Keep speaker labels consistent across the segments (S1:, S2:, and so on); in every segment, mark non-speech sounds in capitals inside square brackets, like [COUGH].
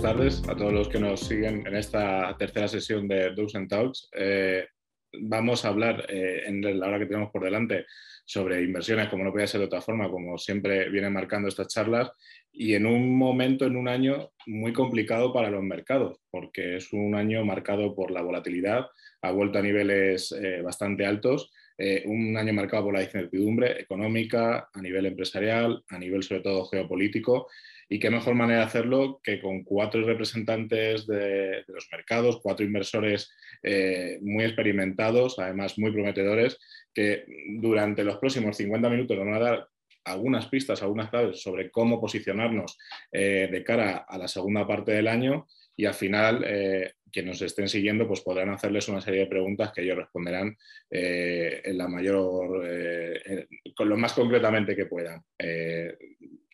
S1: buenas tardes a todos los que nos siguen en esta tercera sesión de Dogs and Talks. Eh, vamos a hablar eh, en la hora que tenemos por delante sobre inversiones, como no podía ser de otra forma, como siempre vienen marcando estas charlas, y en un momento, en un año muy complicado para los mercados, porque es un año marcado por la volatilidad, ha vuelto a niveles eh, bastante altos, un año marcado por la incertidumbre económica, a nivel empresarial, a nivel sobre todo geopolítico, y qué mejor manera de hacerlo que con cuatro representantes de, los mercados, cuatro inversores eh, muy experimentados, además muy prometedores, que durante los próximos 50 minutos nos van a dar algunas pistas, algunas claves sobre cómo posicionarnos eh, de cara a la segunda parte del año y al final eh, quienes nos estén siguiendo pues podrán hacerles una serie de preguntas que ellos responderán en la mayor, con lo más concretamente que puedan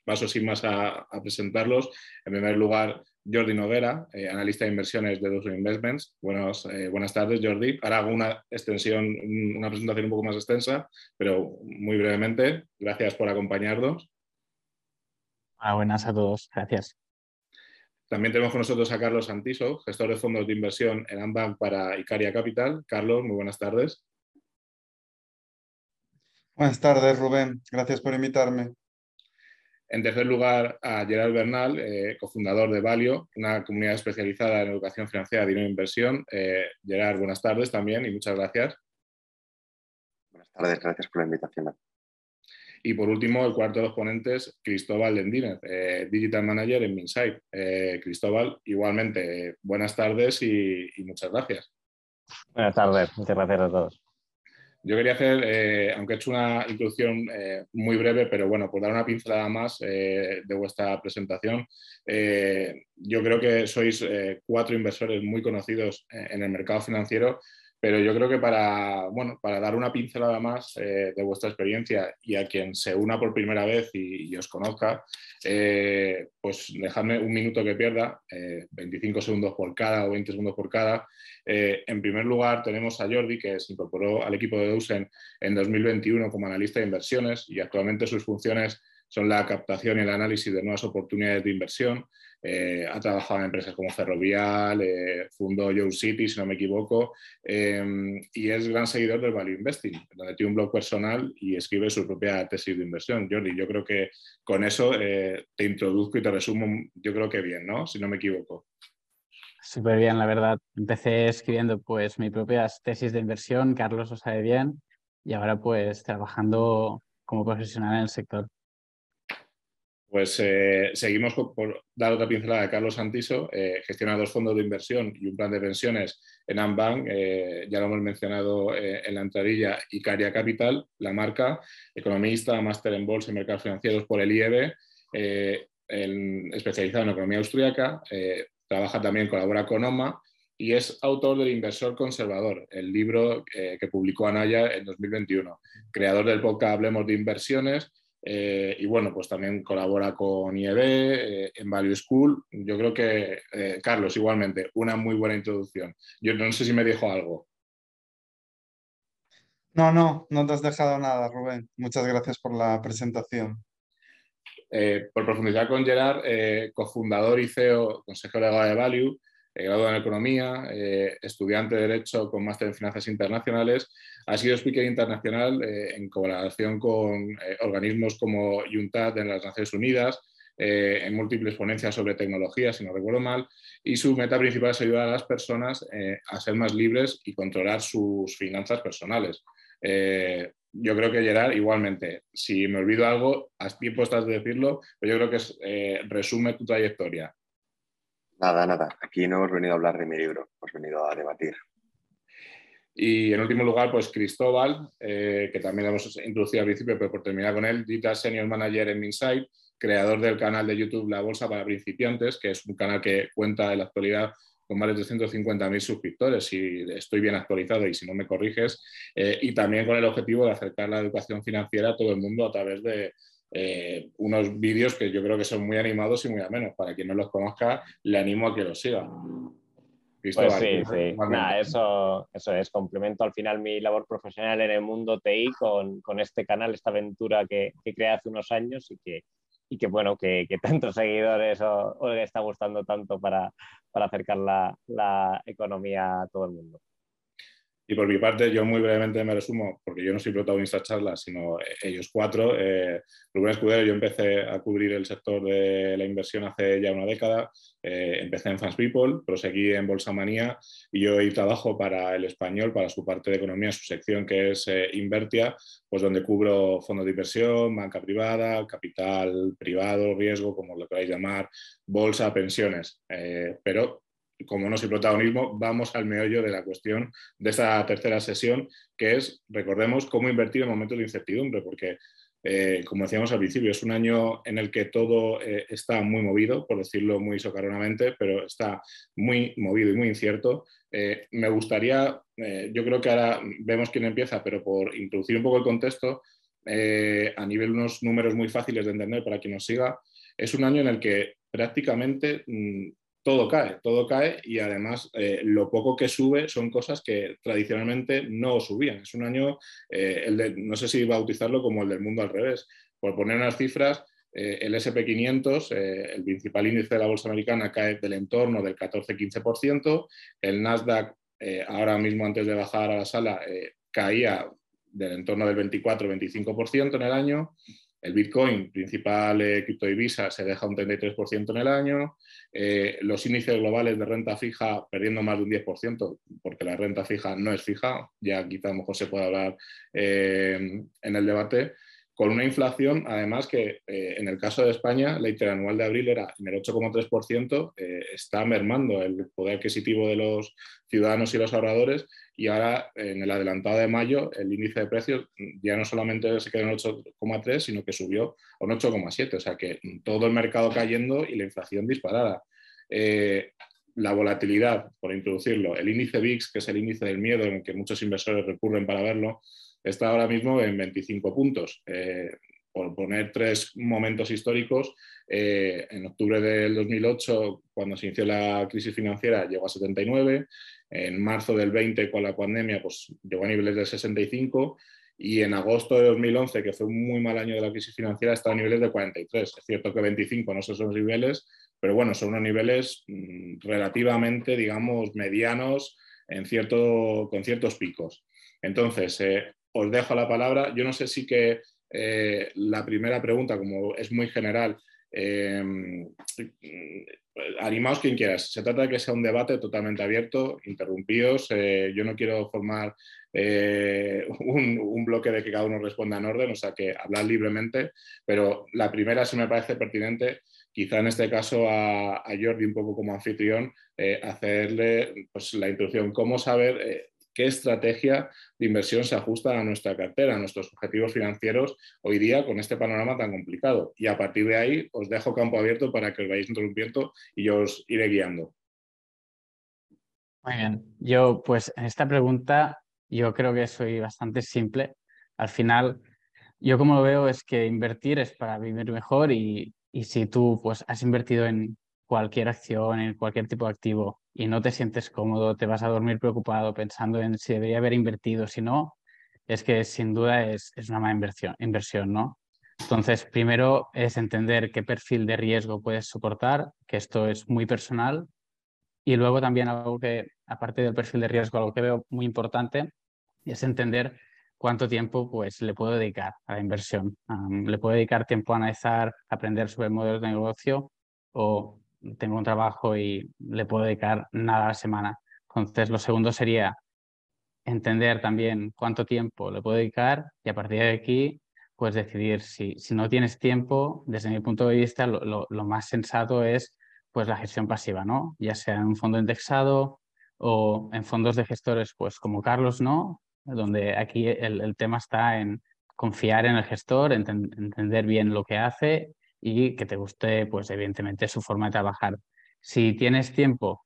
S1: paso sin más a, presentarlos. En primer lugar, Jordi Noguera, eh, analista de inversiones de Dos Investments. Buenos, eh, buenas tardes, Jordi. Ahora hago una extensión, una presentación un poco más extensa, pero muy brevemente. Gracias por acompañarnos.
S2: Ah, buenas a todos. Gracias.
S1: También tenemos con nosotros a Carlos Santiso, gestor de fondos de inversión en Ambank para Icaria Capital. Carlos, muy buenas tardes.
S3: Buenas tardes, Rubén. Gracias por invitarme.
S1: En tercer lugar, a Gerard Bernal, eh, cofundador de Valio, una comunidad especializada en educación financiera, dinero e inversión. Eh, Gerard, buenas tardes también y muchas gracias.
S4: Buenas tardes, gracias por la invitación.
S1: Y por último, el cuarto de los ponentes, Cristóbal Lendínez, eh, Digital Manager en Minsight. Cristóbal, igualmente, buenas tardes y muchas gracias.
S2: Buenas tardes, muchas gracias a todos.
S1: Yo quería hacer, eh, aunque he hecho una introducción eh, muy breve, pero bueno, por dar una pincelada más eh, de vuestra presentación, yo creo que sois cuatro inversores muy conocidos en el mercado financiero pero yo creo que para, bueno, para dar una pincelada más eh, de vuestra experiencia y a quien se una por primera vez y, os conozca, eh, pues dejadme un minuto que pierda, 25 eh, segundos por cada o 20 segundos por cada. en primer lugar, tenemos a Jordi, que se incorporó al equipo de Deusen en 2021 como analista de inversiones y actualmente sus funciones son la captación y el análisis de nuevas oportunidades de inversión. Eh, ha trabajado en empresas como Ferrovial, eh, fundó Yo City, si no me equivoco, em, y es gran seguidor del Value Investing, donde tiene un blog personal y escribe su propia tesis de inversión. Jordi, yo creo que con eso eh, te introduzco y te resumo, yo creo que bien, ¿no? Si no me equivoco.
S2: Súper bien, la verdad. Empecé escribiendo pues mis propias tesis de inversión, Carlos lo sabe bien, y ahora pues trabajando como profesional en el sector.
S1: Pues eh, seguimos por, dar otra pincelada de Carlos Santiso, eh, gestiona dos fondos de inversión y un plan de pensiones en Ambank, eh, ya lo hemos mencionado en la entradilla, Icaria Capital, la marca, economista, máster en bolsa y mercados financieros por el IEB, especializado en economía austríaca, trabaja también, colabora con OMA y es autor del Inversor Conservador, el libro que publicó Anaya en 2021, creador del podcast Hablemos de Inversiones, eh, y bueno, pues también colabora con IEB, eh, en Value School. Yo creo que, eh, Carlos, igualmente, una muy buena introducción. Yo no sé si me dijo algo.
S3: No, no, no te has dejado nada, Rubén. Muchas gracias por la presentación.
S1: por profundizar con Gerard, cofundador y CEO, consejero de Value, graduado en Economía, estudiante de Derecho con máster en Finanzas Internacionales ha sido speaker internacional eh, en colaboración con eh, organismos como UNTAD en las Naciones Unidas, eh, en múltiples ponencias sobre tecnología, si no recuerdo mal, y su meta principal es ayudar a las personas a ser más libres y controlar sus finanzas personales. yo creo que Gerard, igualmente, si me olvido algo, a tiempo estás de decirlo, pero yo creo que resume tu trayectoria.
S4: Nada, nada. Aquí no hemos venido a hablar de mi libro, hemos venido a debatir.
S1: Y en último lugar, pues Cristóbal, eh, que también hemos introducido al principio, pero por terminar con él, Digital Senior Manager en Minsight, creador del canal de YouTube La Bolsa para Principiantes, que es un canal que cuenta en la actualidad con más de 350.000 suscriptores, si estoy bien actualizado y si no me corriges, eh, y también con el objetivo de acercar la educación financiera a todo el mundo a través de eh, unos vídeos que yo creo que son muy animados y muy amenos. Para quien no los conozca, le animo a que los siga.
S5: Pues sí, sí. eso, eso es. Complemento al final mi labor profesional en el mundo TI con, con este canal, esta aventura que, que creé hace unos años y que, y que bueno, que, tantos [LAUGHS] seguidores os, le está gustando tanto para, para acercar la, la economía a todo el mundo.
S1: Y por mi parte, yo muy brevemente me resumo, porque yo no soy protagonista de charlas, sino ellos cuatro. Eh, Rubén Escudero, yo empecé a cubrir el sector de la inversión hace ya una década. Eh, empecé en Fans People, proseguí en Bolsa Manía y hoy trabajo para el español, para su parte de economía, su sección que es eh, Invertia, pues donde cubro fondos de inversión, banca privada, capital privado, riesgo, como lo queráis llamar, bolsa, pensiones. Eh, pero como no soy protagonismo, vamos al meollo de la cuestión de esta tercera sesión, que es, recordemos, cómo invertir en momentos de incertidumbre, porque, eh, como decíamos al principio, es un año en el que todo eh, está muy movido, por decirlo muy socarronamente, pero está muy movido y muy incierto. Eh, me gustaría, yo creo que ahora vemos quién empieza, pero por introducir un poco el contexto, a nivel unos números muy fáciles de entender para quien nos siga, es un año en el que prácticamente mm, todo cae, todo cae y además eh, lo poco que sube son cosas que tradicionalmente no subían. Es un año, eh, el no sé si bautizarlo como el del mundo al revés. Por poner unas cifras, eh, el SP500, el principal índice de la bolsa americana, cae del entorno del 14-15%, el Nasdaq, ahora mismo antes de bajar a la sala, caía del entorno del 24-25% en el año, el Bitcoin, principal eh, criptodivisa, se deja un 33% en el año. Eh, los índices globales de renta fija perdiendo más de un 10%, porque la renta fija no es fija, ya quizá a lo mejor se puede hablar eh, en el debate con una inflación, además, que eh, en el caso de España, la interanual de abril era en el 8,3%, eh, está mermando el poder adquisitivo de los ciudadanos y los ahorradores, y ahora en el adelantado de mayo, el índice de precios ya no solamente se quedó en 8,3, sino que subió a un 8,7, o sea que todo el mercado cayendo y la inflación disparada. Eh, la volatilidad, por introducirlo, el índice VIX, que es el índice del miedo en el que muchos inversores recurren para verlo, está ahora mismo en 25 puntos. Eh, por poner tres momentos históricos, eh, en octubre del 2008, cuando se inició la crisis financiera, llegó a 79, en marzo del 20, con la pandemia, pues llegó a niveles de 65, y en agosto de 2011, que fue un muy mal año de la crisis financiera, está a niveles de 43. Es cierto que 25 no son esos niveles, pero bueno, son unos niveles mm, relativamente, digamos, medianos en cierto, con ciertos picos. Entonces, eh, os dejo la palabra. Yo no sé si que eh, la primera pregunta, como es muy general, eh, animaos quien quieras. Se trata de que sea un debate totalmente abierto, interrumpidos. Eh, yo no quiero formar un, bloque de que cada uno responda en orden, o sea que hablar libremente, pero la primera sí me parece pertinente, quizá en este caso a, a Jordi, un poco como anfitrión, hacerle pues, la introducción. ¿Cómo saber qué estrategia de inversión se ajusta a nuestra cartera, a nuestros objetivos financieros hoy día con este panorama tan complicado. Y a partir de ahí os dejo campo abierto para que os vayáis interrumpiendo y yo os iré guiando.
S2: Muy bien. Yo, pues en esta pregunta, yo creo que soy bastante simple. Al final, yo como lo veo es que invertir es para vivir mejor y, y si tú pues has invertido en cualquier acción, en cualquier tipo de activo y no te sientes cómodo, te vas a dormir preocupado pensando en si debería haber invertido, si no, es que sin duda es, es una mala inversión, inversión, ¿no? Entonces, primero es entender qué perfil de riesgo puedes soportar, que esto es muy personal. Y luego también algo que, aparte del perfil de riesgo, algo que veo muy importante es entender cuánto tiempo pues, le puedo dedicar a la inversión. le puedo dedicar tiempo a analizar, aprender sobre modelos de negocio o tengo un trabajo y le puedo dedicar nada a la semana. Entonces, lo segundo sería entender también cuánto tiempo le puedo dedicar y a partir de aquí, pues decidir si, si no tienes tiempo, desde mi punto de vista, lo, lo, más sensato es pues la gestión pasiva, ¿no? Ya sea en un fondo indexado o en fondos de gestores, pues como Carlos, ¿no? Donde aquí el, el tema está en confiar en el gestor, entender bien lo que hace y que te guste, pues evidentemente, su forma de trabajar. Si tienes tiempo,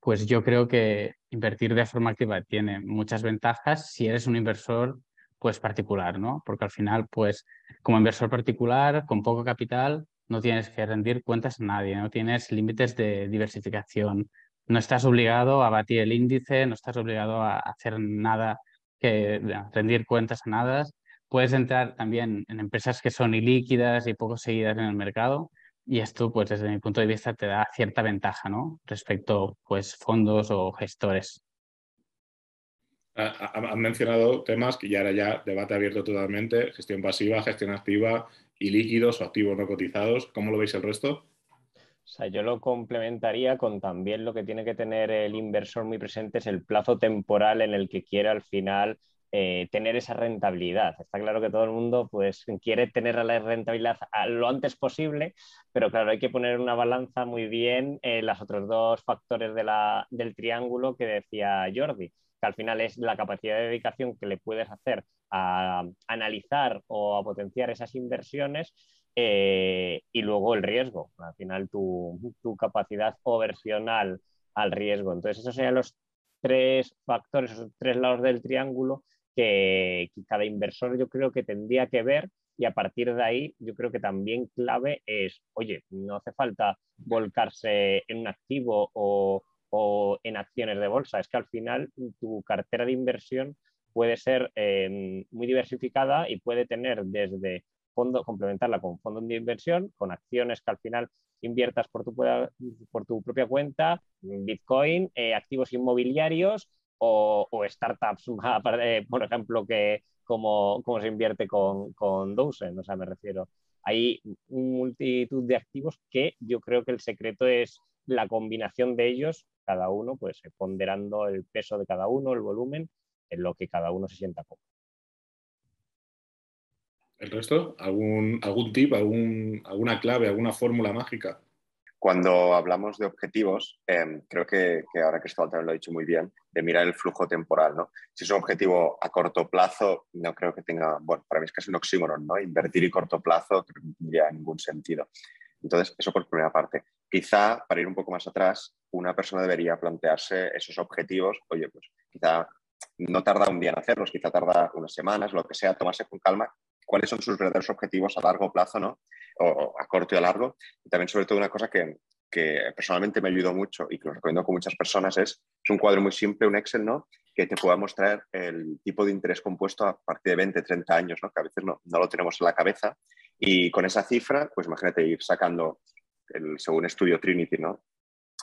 S2: pues yo creo que invertir de forma activa tiene muchas ventajas si eres un inversor pues particular, ¿no? Porque al final, pues como inversor particular, con poco capital, no tienes que rendir cuentas a nadie, no tienes límites de diversificación, no estás obligado a batir el índice, no estás obligado a hacer nada que rendir cuentas a nada. Puedes entrar también en empresas que son ilíquidas y poco seguidas en el mercado y esto, pues desde mi punto de vista, te da cierta ventaja, ¿no? Respecto, pues, fondos o gestores.
S1: Han mencionado temas que ya era ya debate abierto totalmente, gestión pasiva, gestión activa y líquidos o activos no cotizados. ¿Cómo lo veis el resto?
S5: O sea, yo lo complementaría con también lo que tiene que tener el inversor muy presente es el plazo temporal en el que quiere al final eh, tener esa rentabilidad. Está claro que todo el mundo pues, quiere tener la rentabilidad lo antes posible, pero claro, hay que poner una balanza muy bien en los otros dos factores del triángulo que decía Jordi, que al final es la capacidad de dedicación que le puedes hacer a, analizar o a potenciar esas inversiones eh, y luego el riesgo, al final tu, tu capacidad oversional al riesgo. Entonces, esos serían los tres factores, esos tres lados del triángulo que, cada inversor yo creo que tendría que ver y a partir de ahí yo creo que también clave es, oye, no hace falta volcarse en un activo o, en acciones de bolsa, es que al final tu cartera de inversión puede ser em, muy diversificada y puede tener desde fondo, complementarla con fondos de inversión, con acciones que al final inviertas por tu, por tu propia cuenta, Bitcoin, eh, activos inmobiliarios o, startups, [LAUGHS] por ejemplo, que como, se invierte con, con Dozen, o sea, me refiero. Hay multitud de activos que yo creo que el secreto es la combinación de ellos, cada uno, pues ponderando el peso de cada uno, el volumen, en lo que cada uno se sienta cómodo.
S1: ¿El resto? ¿Algún, algún tip, algún, alguna clave, alguna fórmula mágica?
S4: Cuando hablamos de objetivos, em, creo que, ahora Cristóbal también lo ha dicho muy bien, de mirar el flujo temporal. ¿no? Si es un objetivo a corto plazo, no creo que tenga, bueno, para mí es casi un oxímoron, ¿no? Invertir y corto plazo no tendría ningún sentido. Entonces, eso por primera parte. Quizá, para ir un poco más atrás, una persona debería plantearse esos objetivos, oye, pues quizá no tarda un día en hacerlos, quizá tarda unas semanas, lo que sea, tomarse con calma cuáles son sus verdaderos objetivos a largo plazo, ¿no? O, a corto y a largo. Y también, sobre todo, una cosa que, personalmente me ayudó mucho y que lo recomiendo con muchas personas es, un cuadro muy simple, un Excel, ¿no? Que te pueda mostrar el tipo de interés compuesto a partir de 20, 30 años, ¿no? Que a veces no, no lo tenemos en la cabeza. Y con esa cifra, pues imagínate ir sacando, según estudio Trinity, ¿no?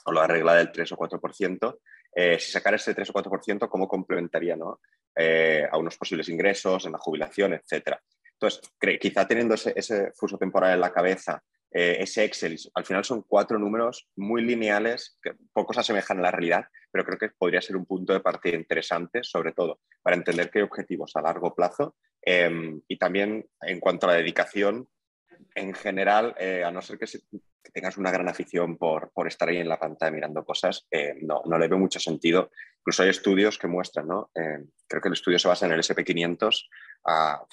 S4: O la regla del 3 o 4%, eh, si sacar ese 3 o 4%, ¿cómo complementaría ¿no? Eh, a unos posibles ingresos, en la jubilación, etcétera? Entonces, quizá teniendo ese, fuso temporal en la cabeza, eh, ese Excel, al final son cuatro números muy lineales que poco se asemejan a la realidad, pero creo que podría ser un punto de partida interesante, sobre todo para entender qué objetivos a largo plazo em, y también en cuanto a la dedicación en general, eh, a no ser que, tengas una gran afición por, estar ahí en la pantalla mirando cosas, eh, no, no, le veo mucho sentido. Incluso hay estudios que muestran, ¿no? creo que el estudio se basa en el SP500 a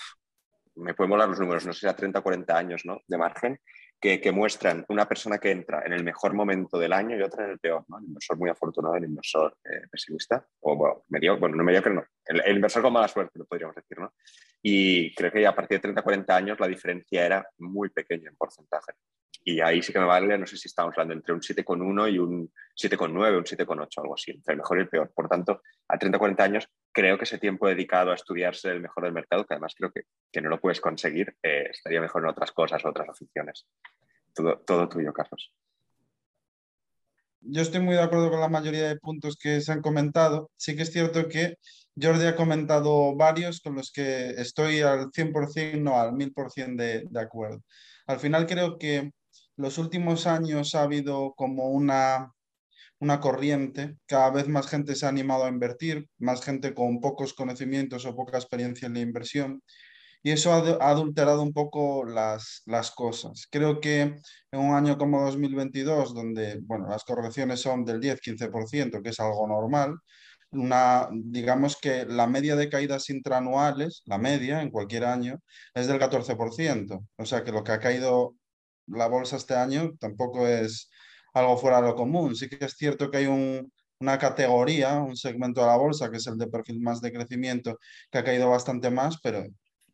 S4: me pueden molar los números, no sé a 30 o 40 años ¿no? de margen, que, que, muestran una persona que entra en el mejor momento del año y otra en el peor, ¿no? el inversor muy afortunado, el inversor eh, pesimista, o bueno, medio, bueno, no mediocre, no, el, el, inversor con mala suerte, lo podríamos decir, ¿no? Y creo que a partir de 30 o 40 años la diferencia era muy pequeña en porcentaje. Y ahí sí que me vale, no sé si estamos hablando entre un 7,1 y un 7,9, un 7,8, algo así, entre el mejor y el peor. Por tanto, a 30 o 40 años, creo que ese tiempo dedicado a estudiarse el mejor del mercado, que además creo que, que no lo puedes conseguir, eh, estaría mejor en otras cosas, otras aficiones. Todo, todo tuyo, Carlos.
S3: Yo estoy muy de acuerdo con la mayoría de puntos que se han comentado. Sí que es cierto que Jordi ha comentado varios con los que estoy al 100%, no al 1000% de, de acuerdo. Al final creo que los últimos años ha habido como una, una corriente, cada vez más gente se ha animado a invertir, más gente con pocos conocimientos o poca experiencia en la inversión, y eso ha, adulterado un poco las, las, cosas. Creo que en un año como 2022, donde bueno, las correcciones son del 10-15%, que es algo normal, una, digamos que la media de caídas intraanuales, la media en cualquier año, es del 14%. O sea que lo que ha caído la bolsa este año tampoco es algo fuera de lo común. Sí que es cierto que hay una categoría, un segmento de la bolsa, que es el de perfil más de crecimiento, que ha caído bastante más, pero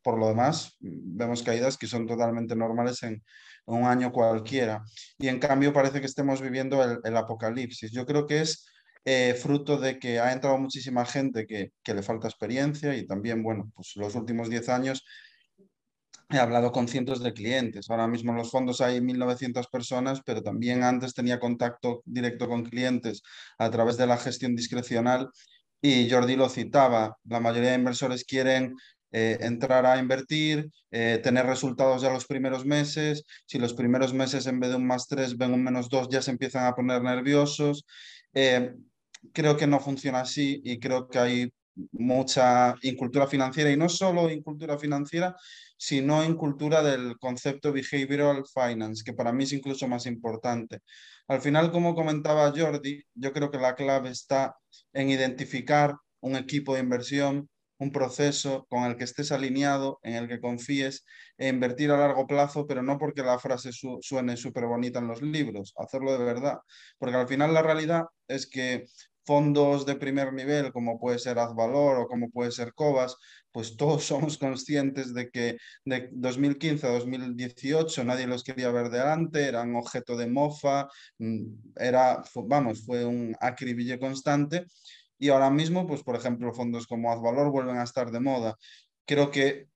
S3: por lo demás vemos caídas que son totalmente normales en, un año cualquiera. Y en cambio parece que estemos viviendo el, apocalipsis. Yo creo que es eh, fruto de que ha entrado muchísima gente que, que, le falta experiencia y también, bueno, pues los últimos 10 años he hablado con cientos de clientes. Ahora mismo en los fondos hay 1.900 personas, pero también antes tenía contacto directo con clientes a través de la gestión discrecional y Jordi lo citaba, la mayoría de inversores quieren eh, entrar a invertir, eh, tener resultados ya los primeros meses. Si los primeros meses en vez de un más 3 ven un menos 2, ya se empiezan a poner nerviosos. Eh, creo que no funciona así y creo que hay mucha incultura financiera y no solo incultura financiera, sino incultura del concepto behavioral finance, que para mí es incluso más importante. Al final, como comentaba Jordi, yo creo que la clave está en identificar un equipo de inversión, un proceso con el que estés alineado, en el que confíes e invertir a largo plazo, pero no porque la frase suene súper bonita en los libros, hacerlo de verdad, porque al final la realidad es que fondos de primer nivel, como puede ser Azvalor o como puede ser Cobas, pues [LAUGHS] todos somos conscientes de que de 2015 a 2018 nadie los quería ver delante, eran objeto de mofa, mm, era, vamos, fue un acribille constante. Y ahora mismo, pues por ejemplo, fondos como Azvalor vuelven a estar de moda. Creo que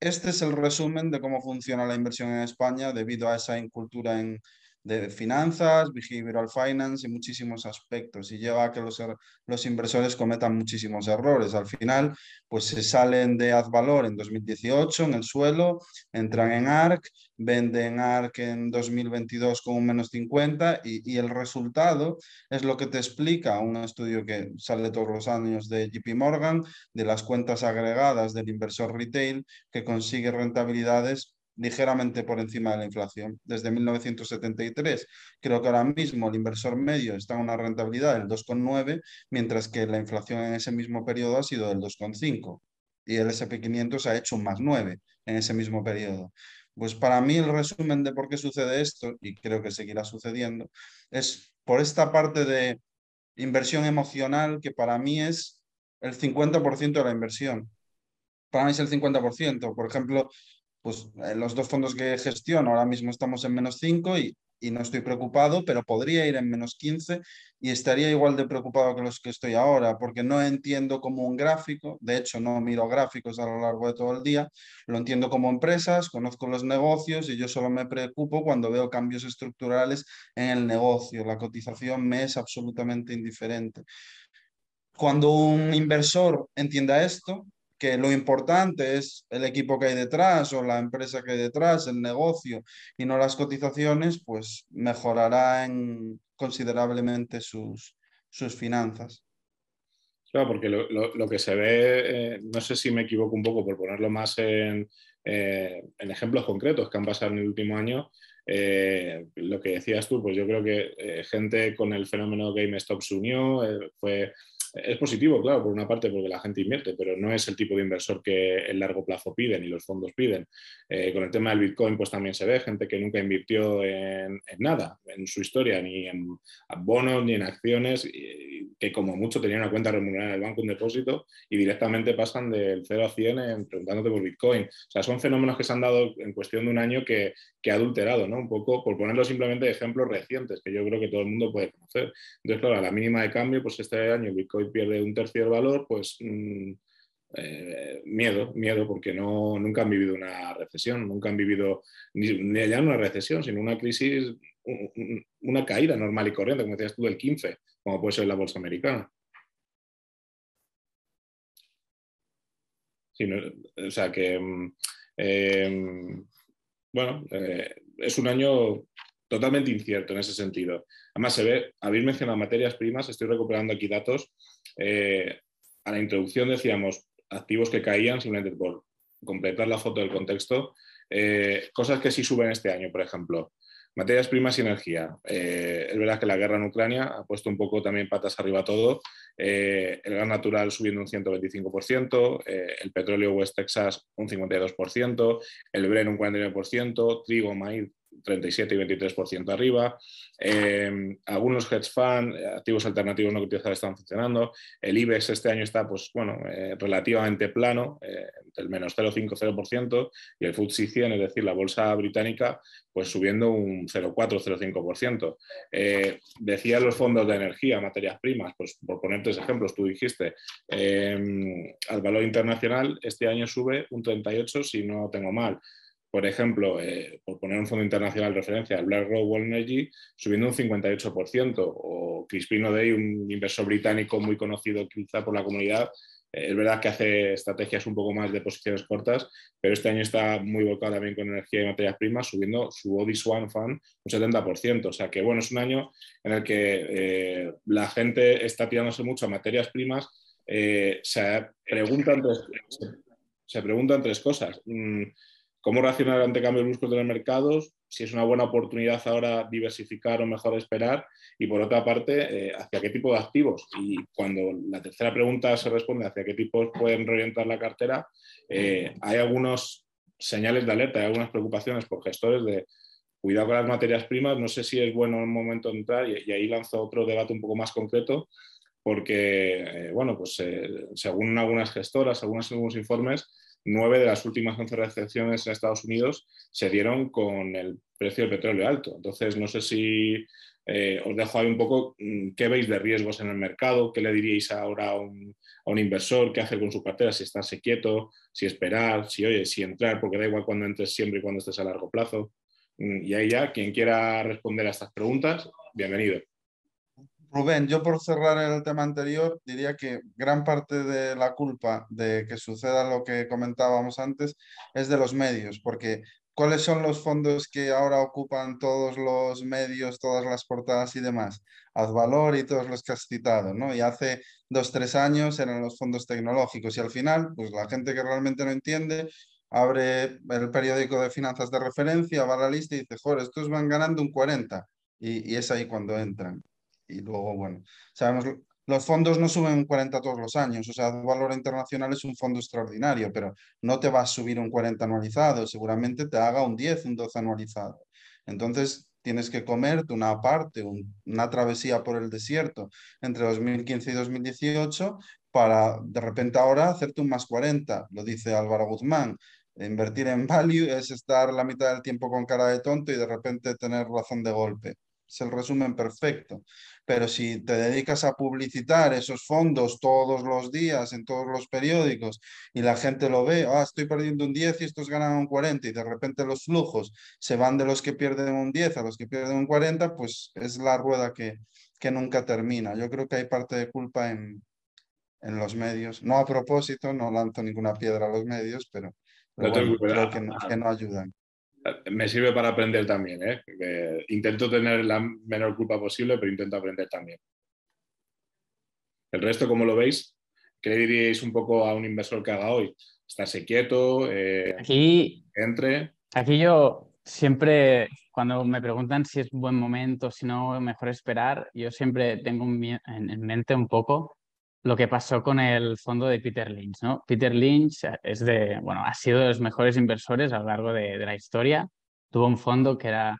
S3: este es el resumen de cómo funciona la inversión en España debido a esa incultura en, de finanzas, behavioral finance y muchísimos aspectos y lleva a que los, er, los inversores cometan muchísimos errores. Al final, pues se salen de Azvalor en 2018 en el suelo, entran en ARC, venden ARC en 2022 con un menos 50 y, y el resultado es lo que te explica un estudio que sale todos los años de JP Morgan, de las cuentas agregadas del inversor retail que consigue rentabilidades ligeramente por encima de la inflación. Desde 1973, creo que ahora mismo el inversor medio está en una rentabilidad del 2,9, mientras que la inflación en ese mismo periodo ha sido del 2,5 y el SP500 ha hecho un más 9 en ese mismo periodo. Pues para mí el resumen de por qué sucede esto, y creo que seguirá sucediendo, es por esta parte de inversión emocional que para mí es el 50% de la inversión. Para mí es el 50%. Por ejemplo, pues en los dos fondos que gestiono ahora mismo estamos en menos 5 y, y, no estoy preocupado, pero podría ir en menos 15 y estaría igual de preocupado que los que estoy ahora, porque no entiendo como un gráfico, de hecho no miro gráficos a lo largo de todo el día, lo entiendo como empresas, conozco los negocios y yo solo me preocupo cuando veo cambios estructurales en el negocio, la cotización me es absolutamente indiferente. Cuando un inversor entienda esto, que lo importante es el equipo que hay detrás o la empresa que hay detrás, el negocio y no las cotizaciones, pues mejorará en, considerablemente sus, sus finanzas.
S1: Claro, porque lo, que se ve, eh, no sé si me equivoco un poco por ponerlo más en, eh, en ejemplos concretos que han pasado en el último año, eh, lo que decías tú, pues yo creo que gente con el fenómeno GameStop se unió, fue es positivo, claro, por una parte porque la gente invierte, pero no es el tipo de inversor que el largo plazo piden y los fondos piden. Eh, con el tema del Bitcoin, pues también se ve gente que nunca invirtió en, nada en su historia, ni en bonos, ni en acciones, que como mucho tenían una cuenta remunerada en el banco, un depósito, y directamente pasan del 0 a 100 en, preguntándote por Bitcoin. O sea, son fenómenos que se han dado en cuestión de un año que, que ha adulterado, ¿no? Un poco, por ponerlo simplemente de ejemplos recientes, que yo creo que todo el mundo puede conocer. Entonces, claro, a la mínima de cambio, pues este año el Pierde un tercio del valor, pues mm, eh, miedo, miedo, porque no, nunca han vivido una recesión, nunca han vivido ni, ni ya una recesión, sino una crisis, una caída normal y corriente, como decías tú, del 15, como puede ser la bolsa americana. o sea que, mm, em, bueno, eh, es un año totalmente incierto en ese sentido. Además, se ve, habéis mencionado materias primas, estoy recuperando aquí datos. Eh, a la introducción decíamos activos que caían, simplemente por completar la foto del contexto. Eh, cosas que sí suben este año, por ejemplo. Materias primas y energía. Eh, es verdad que la guerra en Ucrania ha puesto un poco también patas arriba todo. el gas natural subiendo un 125%, el petróleo West Texas un 52%, el Bren un 49%, trigo, maíz 37 y 23% arriba. Em, algunos hedge funds, activos alternativos no cotizados están funcionando. El IBEX este año está, pues, bueno, eh, relativamente plano, eh, entre el menos 0,5-0%, y el FTSE 100, es decir, la bolsa británica, pues subiendo un 0,4-0,5%. Eh, decía los fondos de energía, materias primas, pues por ponerte ejemplos, tú dijiste, al valor internacional este año sube un 38, si no tengo mal. Por ejemplo, eh, por poner un fondo internacional de referencia, BlackRock World Energy, subiendo un 58%, o Crispino Day, un inversor británico muy conocido quizá por la comunidad, eh, es verdad que hace estrategias un poco más de posiciones cortas, pero este año está muy volcado también con energía y materias primas, subiendo su Odis One Fund un 70%. O sea que, bueno, es un año en el que eh, la gente está tirándose mucho a materias primas. se, preguntan se, preguntan tres cosas. Mm, cómo reaccionar ante cambios bruscos de los mercados, si es una buena oportunidad ahora diversificar o mejor esperar, y por otra parte, eh, hacia qué tipo de activos. Y cuando la tercera pregunta se responde hacia qué tipos pueden reorientar la cartera, eh, hay algunos señales de alerta, hay algunas preocupaciones por gestores de cuidado con las materias primas, no sé si es bueno el momento entrar, y, ahí lanzo otro debate un poco más concreto, porque, eh, bueno, pues según algunas gestoras, algunos, algunos informes, nueve de las últimas 11 recepciones en Estados Unidos se dieron con el precio del petróleo alto. Entonces, no sé si eh, os dejo ahí un poco mm, qué veis de riesgos en el mercado, qué le diríais ahora a un, inversor, qué hacer con su cartera, si estarse quieto, si esperar, si oye, si entrar, porque da igual cuando entres siempre y cuando estés a largo plazo. Mm, y ahí ya, quien quiera responder a estas preguntas, bienvenido.
S3: Rubén, yo por cerrar el tema anterior, diría que gran parte de la culpa de que suceda lo que comentábamos antes es de los medios, porque ¿cuáles son los fondos que ahora ocupan todos los medios, todas las portadas y demás? Advalor y todos los que has citado, ¿no? Y hace dos, tres años eran los fondos tecnológicos y al final, pues la gente que realmente no entiende abre el periódico de finanzas de referencia, va a la lista y dice, joder, estos van ganando un 40 y, y es ahí cuando entran y luego, bueno, sabemos, los fondos no suben un 40 todos los años, o sea, Valor Internacional es un fondo extraordinario, pero no te va a subir un 40 anualizado, seguramente te haga un 10, un 12 anualizado. Entonces, tienes que comerte una parte, una travesía por el desierto entre 2015 y 2018 para de repente ahora hacerte un más 40, lo dice Álvaro Guzmán. Invertir en value es estar la mitad del tiempo con cara de tonto y de repente tener razón de golpe. Es el resumen perfecto pero si te dedicas a publicitar esos fondos todos los días en todos los periódicos y la gente lo ve, ah, estoy perdiendo un 10 y estos ganan un 40 y de repente los flujos se van de los que pierden un 10 a los que pierden un 40, pues es la rueda que, que nunca termina. Yo creo que hay parte de culpa en, en los medios. No a propósito, no lanzo ninguna piedra a los medios, pero, creo que que no ayudan
S1: me sirve para aprender también. ¿eh? intento tener la menor culpa posible, pero intento aprender también. El resto, ¿cómo lo veis? ¿Qué le diríais un poco a un inversor que haga hoy? ¿Estarse quieto? Eh,
S2: aquí,
S1: entre.
S2: Aquí yo siempre, cuando me preguntan si es buen momento, si no, mejor esperar, yo siempre tengo en mente un poco lo que pasó con el fondo de Peter Lynch, ¿no? Peter Lynch es de, bueno, ha sido de los mejores inversores a lo largo de, la historia. Tuvo un fondo que era,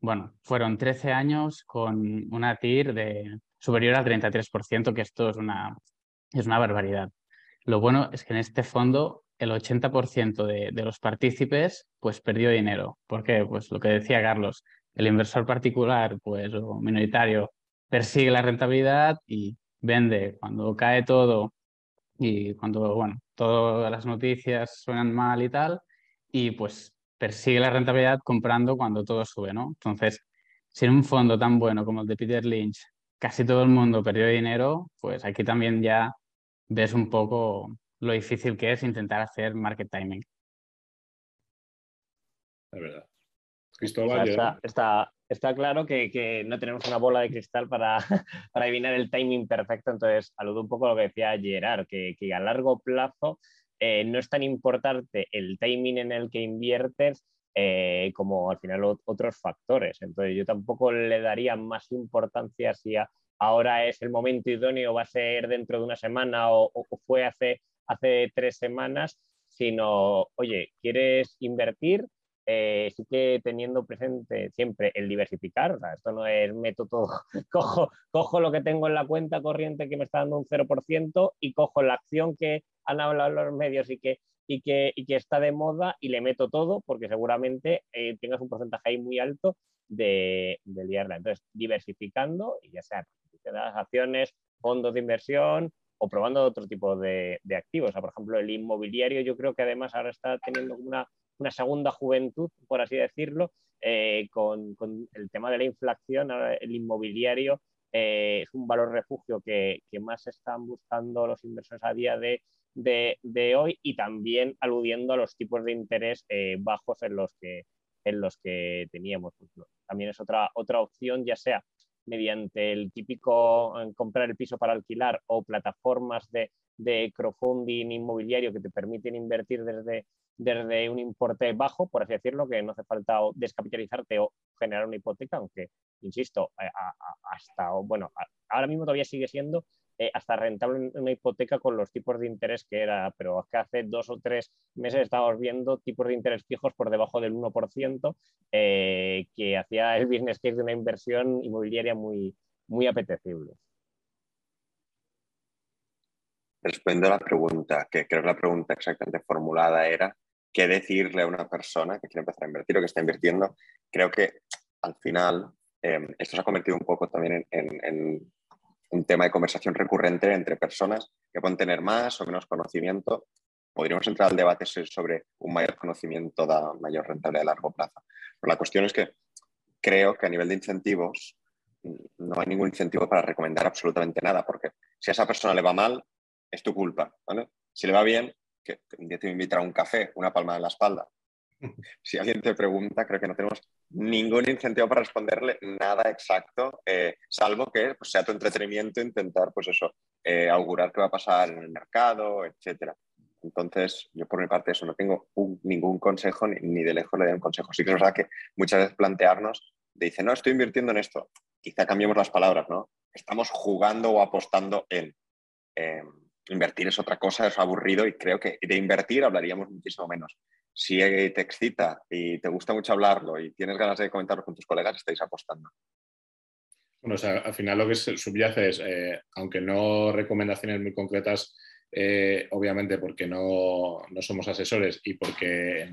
S2: bueno, fueron 13 años con una TIR de superior al 33%, que esto es una, es una barbaridad. Lo bueno es que en este fondo el 80% de, los partícipes pues perdió dinero. porque Pues lo que decía Carlos, el inversor particular pues, o minoritario persigue la rentabilidad y vende cuando cae todo y cuando, bueno, todas las noticias suenan mal y tal, y pues persigue la rentabilidad comprando cuando todo sube, ¿no? Entonces, si en un fondo tan bueno como el de Peter Lynch casi todo el mundo perdió dinero, pues aquí también ya ves un poco lo difícil que es intentar hacer market timing.
S1: Es verdad.
S5: Cristóbal, está, está claro que, no tenemos una bola de cristal [LAUGHS] para, adivinar el timing perfecto, entonces aludo un poco a lo que decía Gerard, que, a largo plazo eh, no es tan importante el timing en el que inviertes eh, como al final otros factores. Entonces yo tampoco le daría más importancia si ahora es el momento idóneo, va a ser dentro de una semana o, fue hace tres semanas, sino, oye, ¿quieres invertir? Eh, sí que teniendo presente siempre el diversificar, o sea, esto no es meto todo, [LAUGHS] cojo, cojo lo que tengo en la cuenta corriente que me está dando un 0% y cojo la acción que han hablado los medios y que, y que, y que está de moda y le meto todo porque seguramente eh, tengas un porcentaje ahí muy alto de, de liarla. Entonces, diversificando, y ya sea las acciones, fondos de inversión, o probando otro tipo de, de, activos. O sea, por ejemplo, el inmobiliario yo creo que además ahora está teniendo una una segunda juventud, por así decirlo, eh, con, el tema de la inflación, el inmobiliario eh, es un valor refugio que, más están buscando los inversores a día de, hoy y también aludiendo a los tipos de interés eh, bajos en los que, en los que teníamos. También es otra, otra opción, ya sea mediante el típico comprar el piso para alquilar o plataformas de, de crowdfunding inmobiliario que te permiten invertir desde, desde un importe bajo, por así decirlo, que no hace falta descapitalizarte o generar una hipoteca, aunque, insisto, eh, hasta, bueno, ahora mismo todavía sigue siendo eh, hasta rentable una hipoteca con los tipos de interés que era, pero es que hace dos o tres meses estábamos viendo tipos de interés fijos por debajo del 1%, eh, que hacía el business case de una inversión inmobiliaria muy, muy apetecible.
S4: Respondo a la pregunta, que creo que la pregunta exactamente formulada era qué decirle a una persona que quiere empezar a invertir o que está invirtiendo. Creo que al final em, esto se ha convertido un poco también en, un tema de conversación recurrente entre personas que pueden tener más o menos conocimiento. Podríamos entrar al debate sobre un mayor conocimiento da mayor rentabilidad a largo plazo. Pero la cuestión es que creo que a nivel de incentivos mm, no hay ningún incentivo para recomendar absolutamente nada, porque si a esa persona le va mal, es tu culpa. Si le va bien, que, un día te invita a un café, una palma en la espalda. [LAUGHS] Si alguien te pregunta, creo que no tenemos ningún incentivo para responderle nada exacto, eh, salvo que pues, sea tu entretenimiento intentar, pues eso, eh, augurar qué va a pasar en el mercado, etcétera. Entonces, yo por mi parte eso, no tengo ningún consejo, ni, de lejos le doy un consejo. Sí que es verdad que muchas veces plantearnos, dice, no, estoy invirtiendo en esto. Quizá cambiemos las palabras, ¿no? Estamos jugando o apostando en. Em, invertir es otra cosa, es aburrido y creo que de invertir hablaríamos muchísimo menos. Si te excita y te gusta mucho hablarlo y tienes ganas de comentarlo con tus colegas, estáis apostando.
S1: Bueno, o sea, al final lo que subyace es, eh, aunque no recomendaciones muy concretas, eh, obviamente porque no, no, somos asesores y porque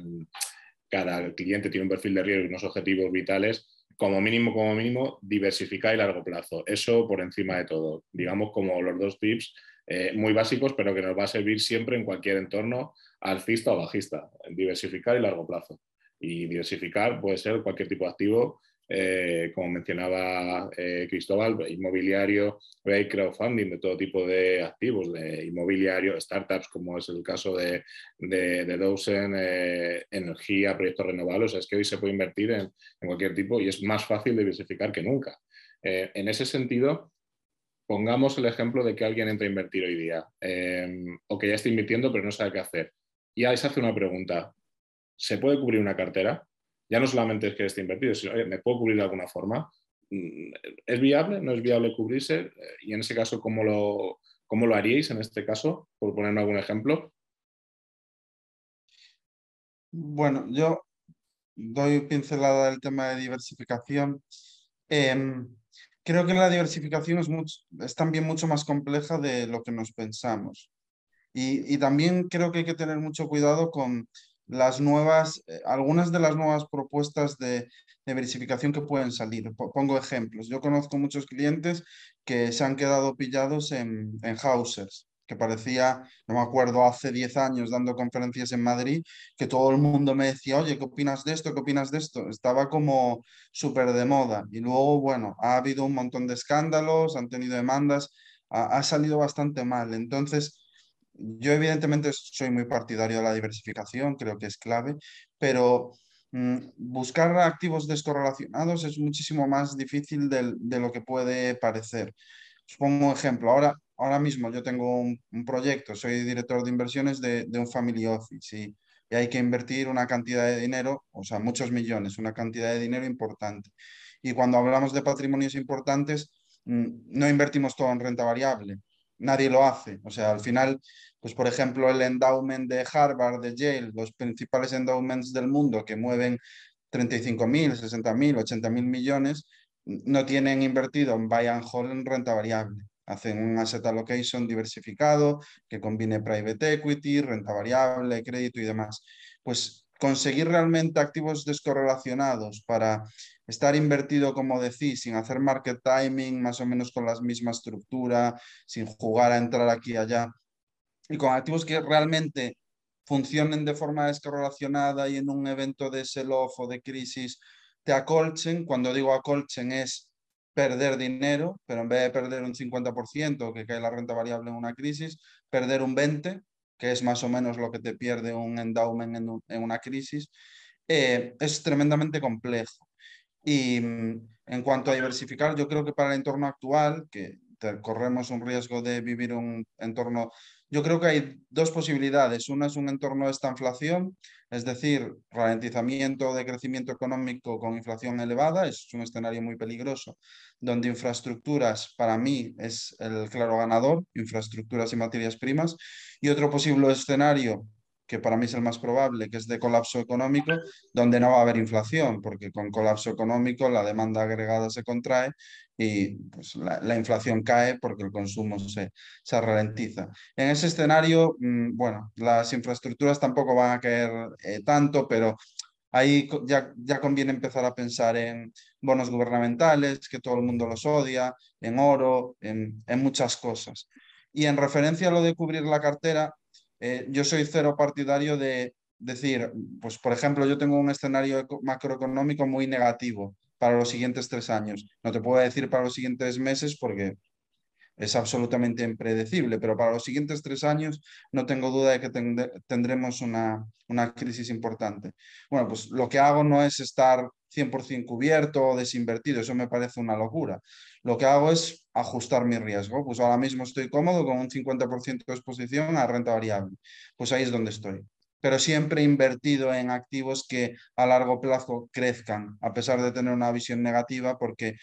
S1: cada cliente tiene un perfil de riesgo y unos objetivos vitales, como mínimo, como mínimo, diversificar y largo plazo. Eso por encima de todo. Digamos como los dos tips eh, muy básicos, pero que nos va a servir siempre en cualquier entorno alcista o bajista, diversificar y largo plazo. Y diversificar puede ser cualquier tipo de activo, eh, como mencionaba eh, Cristóbal, inmobiliario, crowdfunding, de todo tipo de activos, de inmobiliario, startups, como es el caso de, de, de energía, proyectos renovables. es que hoy se puede invertir en, en, cualquier tipo y es más fácil diversificar que nunca. en ese sentido, Pongamos el ejemplo de que alguien entra a invertir hoy día em, o que ya está invirtiendo pero no sabe qué hacer. Y ahí se hace una pregunta. ¿Se puede cubrir una cartera? Ya no solamente es que esté invertido, sino, ¿me puedo cubrir de alguna forma? Mm, ¿Es viable? ¿No es viable cubrirse? Eh, y en ese caso, ¿cómo lo, cómo lo haríais en este caso? Por ponerme algún ejemplo.
S3: Bueno, yo doy pincelada del tema de diversificación. Em, creo que la diversificación es, también mucho más compleja de lo que nos pensamos. Y, también creo que hay que tener mucho cuidado con las nuevas, eh, algunas de las nuevas propuestas de, diversificación que pueden salir. Pongo ejemplos. Yo conozco muchos clientes que se han quedado pillados en, en houses que parecía, no me acuerdo, hace 10 años dando conferencias en Madrid, que todo el mundo me decía, oye, ¿qué opinas de esto? ¿Qué opinas de esto? Estaba como súper de moda. Y luego, bueno, ha habido un montón de escándalos, han tenido demandas, ha, salido bastante mal. Entonces, yo evidentemente soy muy partidario de la diversificación, creo que es clave, pero mm, buscar activos descorrelacionados es muchísimo más difícil de, de lo que puede parecer. Os pongo un ejemplo. Ahora, ahora mismo yo tengo un, proyecto, soy director de inversiones de, un family office y, hay que invertir una cantidad de dinero, o sea, muchos millones, una cantidad de dinero importante. Y cuando hablamos de patrimonios importantes, mm, no invertimos todo en renta variable. Nadie lo hace. O sea, al final, pues por ejemplo, el endowment de Harvard, de Yale, los principales endowments del mundo que mueven 35.000, 60.000, 80.000 millones, no tienen invertido en buy and hold en renta variable hacen un asset allocation diversificado que combine private equity, renta variable, crédito y demás. Pues conseguir realmente activos descorrelacionados para estar invertido, como decís, sin hacer market timing, más o menos con la misma estructura, sin jugar a entrar aquí y allá, y con activos que realmente funcionen de forma descorrelacionada y en un evento de sell-off o de crisis te acolchen. Cuando digo acolchen es perder dinero, pero en vez de perder un 50% que cae la renta variable en una crisis, perder un 20%, que es más o menos lo que te pierde un endowment en, una crisis, eh, es tremendamente complejo. Y mm, en cuanto a diversificar, yo creo que para el entorno actual, que corremos un riesgo de vivir un entorno yo creo que hay dos posibilidades. Una es un entorno de esta inflación, es decir, ralentizamiento de crecimiento económico con inflación elevada, es un escenario muy peligroso, donde infraestructuras para mí es el claro ganador, infraestructuras y materias primas. Y otro posible escenario que para mí es el más probable, que es de colapso económico, donde no va a haber inflación, porque con colapso económico la demanda agregada se contrae y pues, la, inflación cae porque el consumo se, se ralentiza. En ese escenario, mm, bueno, las infraestructuras tampoco van a caer eh, tanto, pero ahí ya, ya conviene empezar a pensar en bonos gubernamentales, que todo el mundo los odia, en oro, en, en muchas cosas. Y en referencia a lo de cubrir la cartera, eh, yo soy cero partidario de decir, pues por ejemplo, yo tengo un escenario macroeconómico muy negativo para los siguientes tres años. No te puedo decir para los siguientes meses porque es absolutamente impredecible, pero para los siguientes tres años no tengo duda de que tendremos una, crisis importante. Bueno, pues lo que hago no es estar 100% cubierto o desinvertido, eso me parece una locura. Lo que hago es ajustar mi riesgo. Pues ahora mismo estoy cómodo con un 50% de exposición a renta variable. Pues ahí es donde estoy. Pero siempre invertido en activos que a largo plazo crezcan, a pesar de tener una visión negativa, porque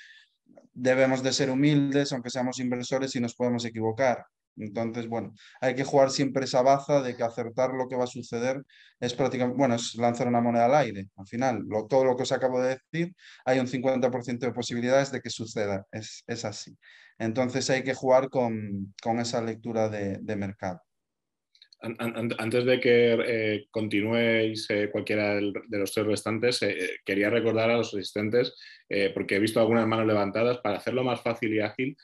S3: debemos de ser humildes, aunque seamos inversores, y nos podemos equivocar. Entonces, bueno, hay que jugar siempre esa baza de que acertar lo que va a suceder es prácticamente, bueno, es lanzar una moneda al aire. Al final, todo lo que os acabo de decir, hay un 50% de posibilidades de que suceda. Es, así. Entonces hay que jugar con, esa lectura de mercado.
S1: Antes de que eh, continuéis eh, cualquiera de los tres restantes, eh, quería recordar a los asistentes, porque he visto algunas manos levantadas, para hacerlo más fácil y ágil,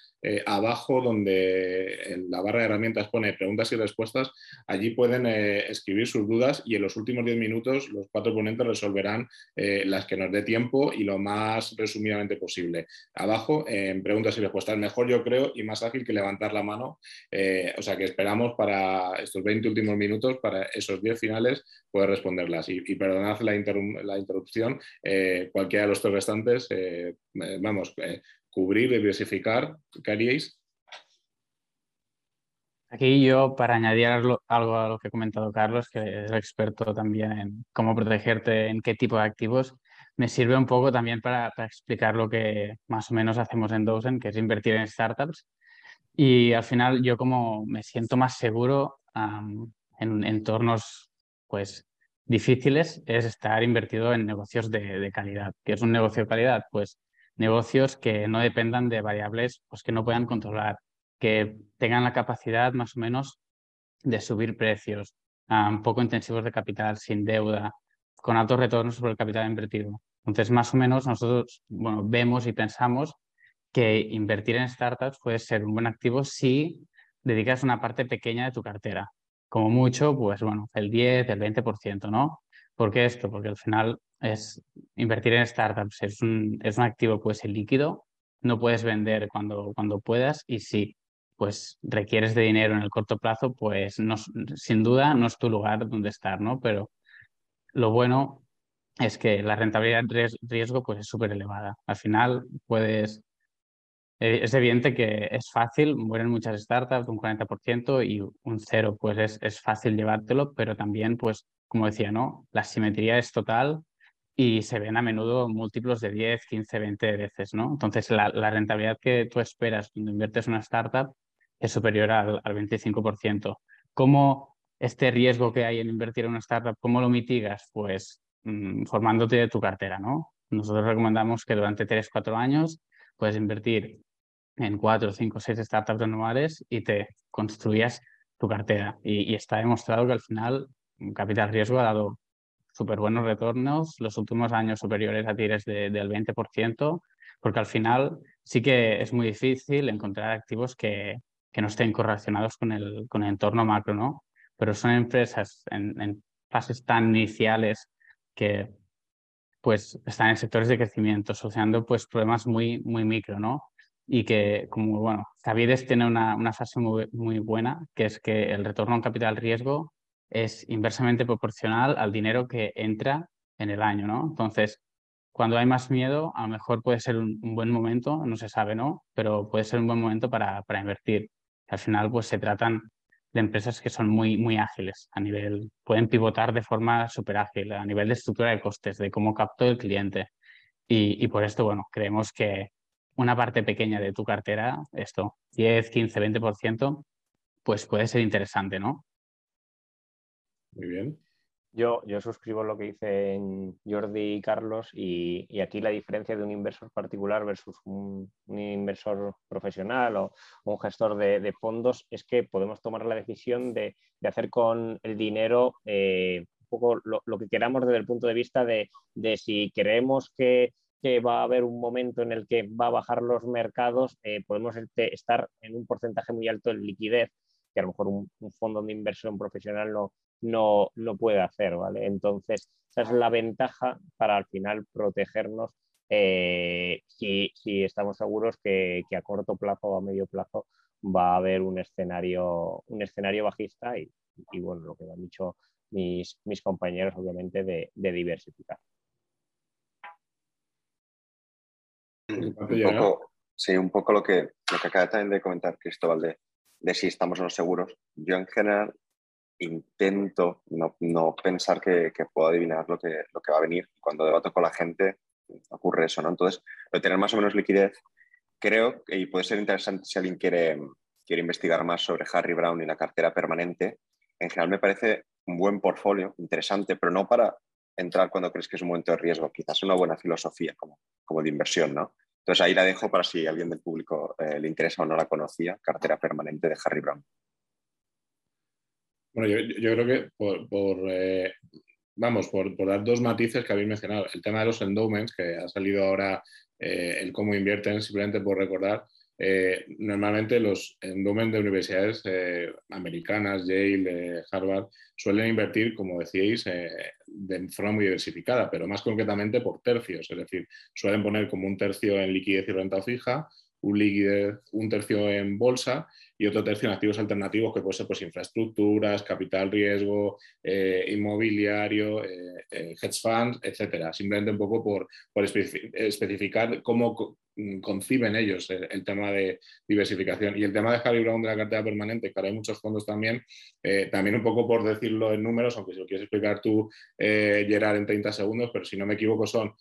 S1: abajo donde en la barra de herramientas pone preguntas y respuestas, allí pueden escribir sus dudas y en los últimos diez minutos los cuatro ponentes resolverán las que nos dé tiempo y lo más resumidamente posible. Abajo, en preguntas y respuestas, mejor yo creo y más ágil que levantar la mano. o sea que esperamos para estos 20 últimos minutos para esos 10 finales poder responderlas. Y, perdonad la, interrupción, eh, cualquiera de los tres restantes, eh, eh, vamos, cubrir, diversificar, ¿qué haríais?
S2: Aquí yo, para añadir algo, a lo que ha comentado Carlos, que es experto también en cómo protegerte en qué tipo de activos, me sirve un poco también para, explicar lo que más o menos hacemos en Dozen, que es invertir en startups. Y al final yo como me siento más seguro en entornos pues, difíciles es estar invertido en negocios de, calidad. ¿Qué es un negocio de calidad? Pues negocios que no dependan de variables pues, que no puedan controlar, que tengan la capacidad más o menos de subir precios, poco intensivos de capital, sin deuda, con altos retornos sobre el capital invertido. Entonces, más o menos nosotros bueno, vemos y pensamos que invertir en startups puede ser un buen activo si dedicas una parte pequeña de tu cartera. Como mucho, pues bueno, el 10, el 20%, ¿no? ¿Por qué esto? Porque al final es invertir en startups, es un, es un activo pues líquido, no puedes vender cuando, cuando puedas y si pues requieres de dinero en el corto plazo, pues no, sin duda no es tu lugar donde estar, ¿no? Pero lo bueno es que la rentabilidad riesgo pues es súper elevada. Al final puedes es evidente que es fácil, mueren muchas startups, un 40% y un cero, pues es, es, fácil llevártelo, pero también, pues, como decía, ¿no? La simetría es total y se ven a menudo múltiplos de 10, 15, 20 veces, ¿no? Entonces, la, la rentabilidad que tú esperas cuando inviertes en una startup es superior al, al 25%. ¿Cómo este riesgo que hay en invertir en una startup, cómo lo mitigas? Pues mm, formándote de tu cartera, ¿no? Nosotros recomendamos que durante 3, 4 años puedes invertir en cuatro, cinco, seis startups anuales y te construías tu cartera. Y, está demostrado que al final Capital Riesgo ha dado súper buenos retornos, los últimos años superiores a tires del 20%, porque al final sí que es muy difícil encontrar activos que, que no estén correlacionados con el, con el entorno macro, ¿no? pero son empresas en, fases tan iniciales que pues están en sectores de crecimiento, asociando pues problemas muy, muy micro, ¿no? Y que, como, bueno, Cavides tiene una, una fase muy, muy buena, que es que el retorno en capital riesgo es inversamente proporcional al dinero que entra en el año, ¿no? Entonces, cuando hay más miedo, a lo mejor puede ser un, buen momento, no se sabe, ¿no? Pero puede ser un buen momento para, para invertir. Al final, pues se tratan de empresas que son muy, muy ágiles a nivel, pueden pivotar de forma súper ágil a nivel de estructura de costes, de cómo capto el cliente. Y, y, por esto, bueno, creemos que una parte pequeña de tu cartera, esto, 10, 15, 20%, pues puede ser interesante, ¿no?
S1: Muy bien.
S5: Yo, yo suscribo lo que dicen Jordi y Carlos y, aquí la diferencia de un inversor particular versus un, inversor profesional o, un gestor de, fondos es que podemos tomar la decisión de, hacer con el dinero eh, un poco lo, que queramos desde el punto de vista de, si creemos que, va a haber un momento en el que va a bajar los mercados, eh, podemos este, estar en un porcentaje muy alto de liquidez que a lo mejor un, fondo de inversión profesional no, no, no puede hacer, ¿vale? Entonces, esa es la ventaja para al final protegernos eh, si, estamos seguros que, a corto plazo o a medio plazo va a haber un escenario, un escenario bajista y, bueno, lo que han dicho mis, mis compañeros, obviamente, de, diversificar.
S4: Un poco, sí, un poco lo que, lo que acaba también de comentar Cristóbal de, de si estamos o no seguros. Yo en general intento no, pensar que, puedo adivinar lo que, lo que va a venir. Cuando debato con la gente ocurre eso, ¿no? Entonces, de tener más o menos liquidez, creo, y puede ser interesante si alguien quiere, quiere investigar más sobre Harry Brown y la cartera permanente, en general me parece un buen portfolio, interesante, pero no para entrar cuando crees que es un momento de riesgo, quizás una buena filosofía como, como de inversión, ¿no? Entonces ahí la dejo para si alguien del público eh, le interesa o no la conocía, cartera permanente de Harry Brown.
S1: Bueno, yo, creo que por, eh, vamos, por, dar dos matices que habéis mencionado. El tema de los endowments, que ha salido ahora eh, el cómo invierten, simplemente por recordar, eh, normalmente los endowments de universidades americanas, Yale, Harvard, suelen invertir, como decíais, de forma muy diversificada, pero más concretamente por tercios, es decir, suelen poner como un tercio en liquidez y renta fija, un liquidez, un tercio en bolsa y otro tercio en activos alternativos que puede ser pues, infraestructuras, capital riesgo, eh, inmobiliario, eh, eh, hedge funds, etcétera. Simplemente un poco por, especificar cómo conciben ellos el, tema de diversificación. Y el tema de Harry Brown de la cartera permanente, que hay muchos fondos también, también un poco por decirlo en números, aunque si lo quieres explicar tú, Gerard, en 30 segundos, pero si no me equivoco son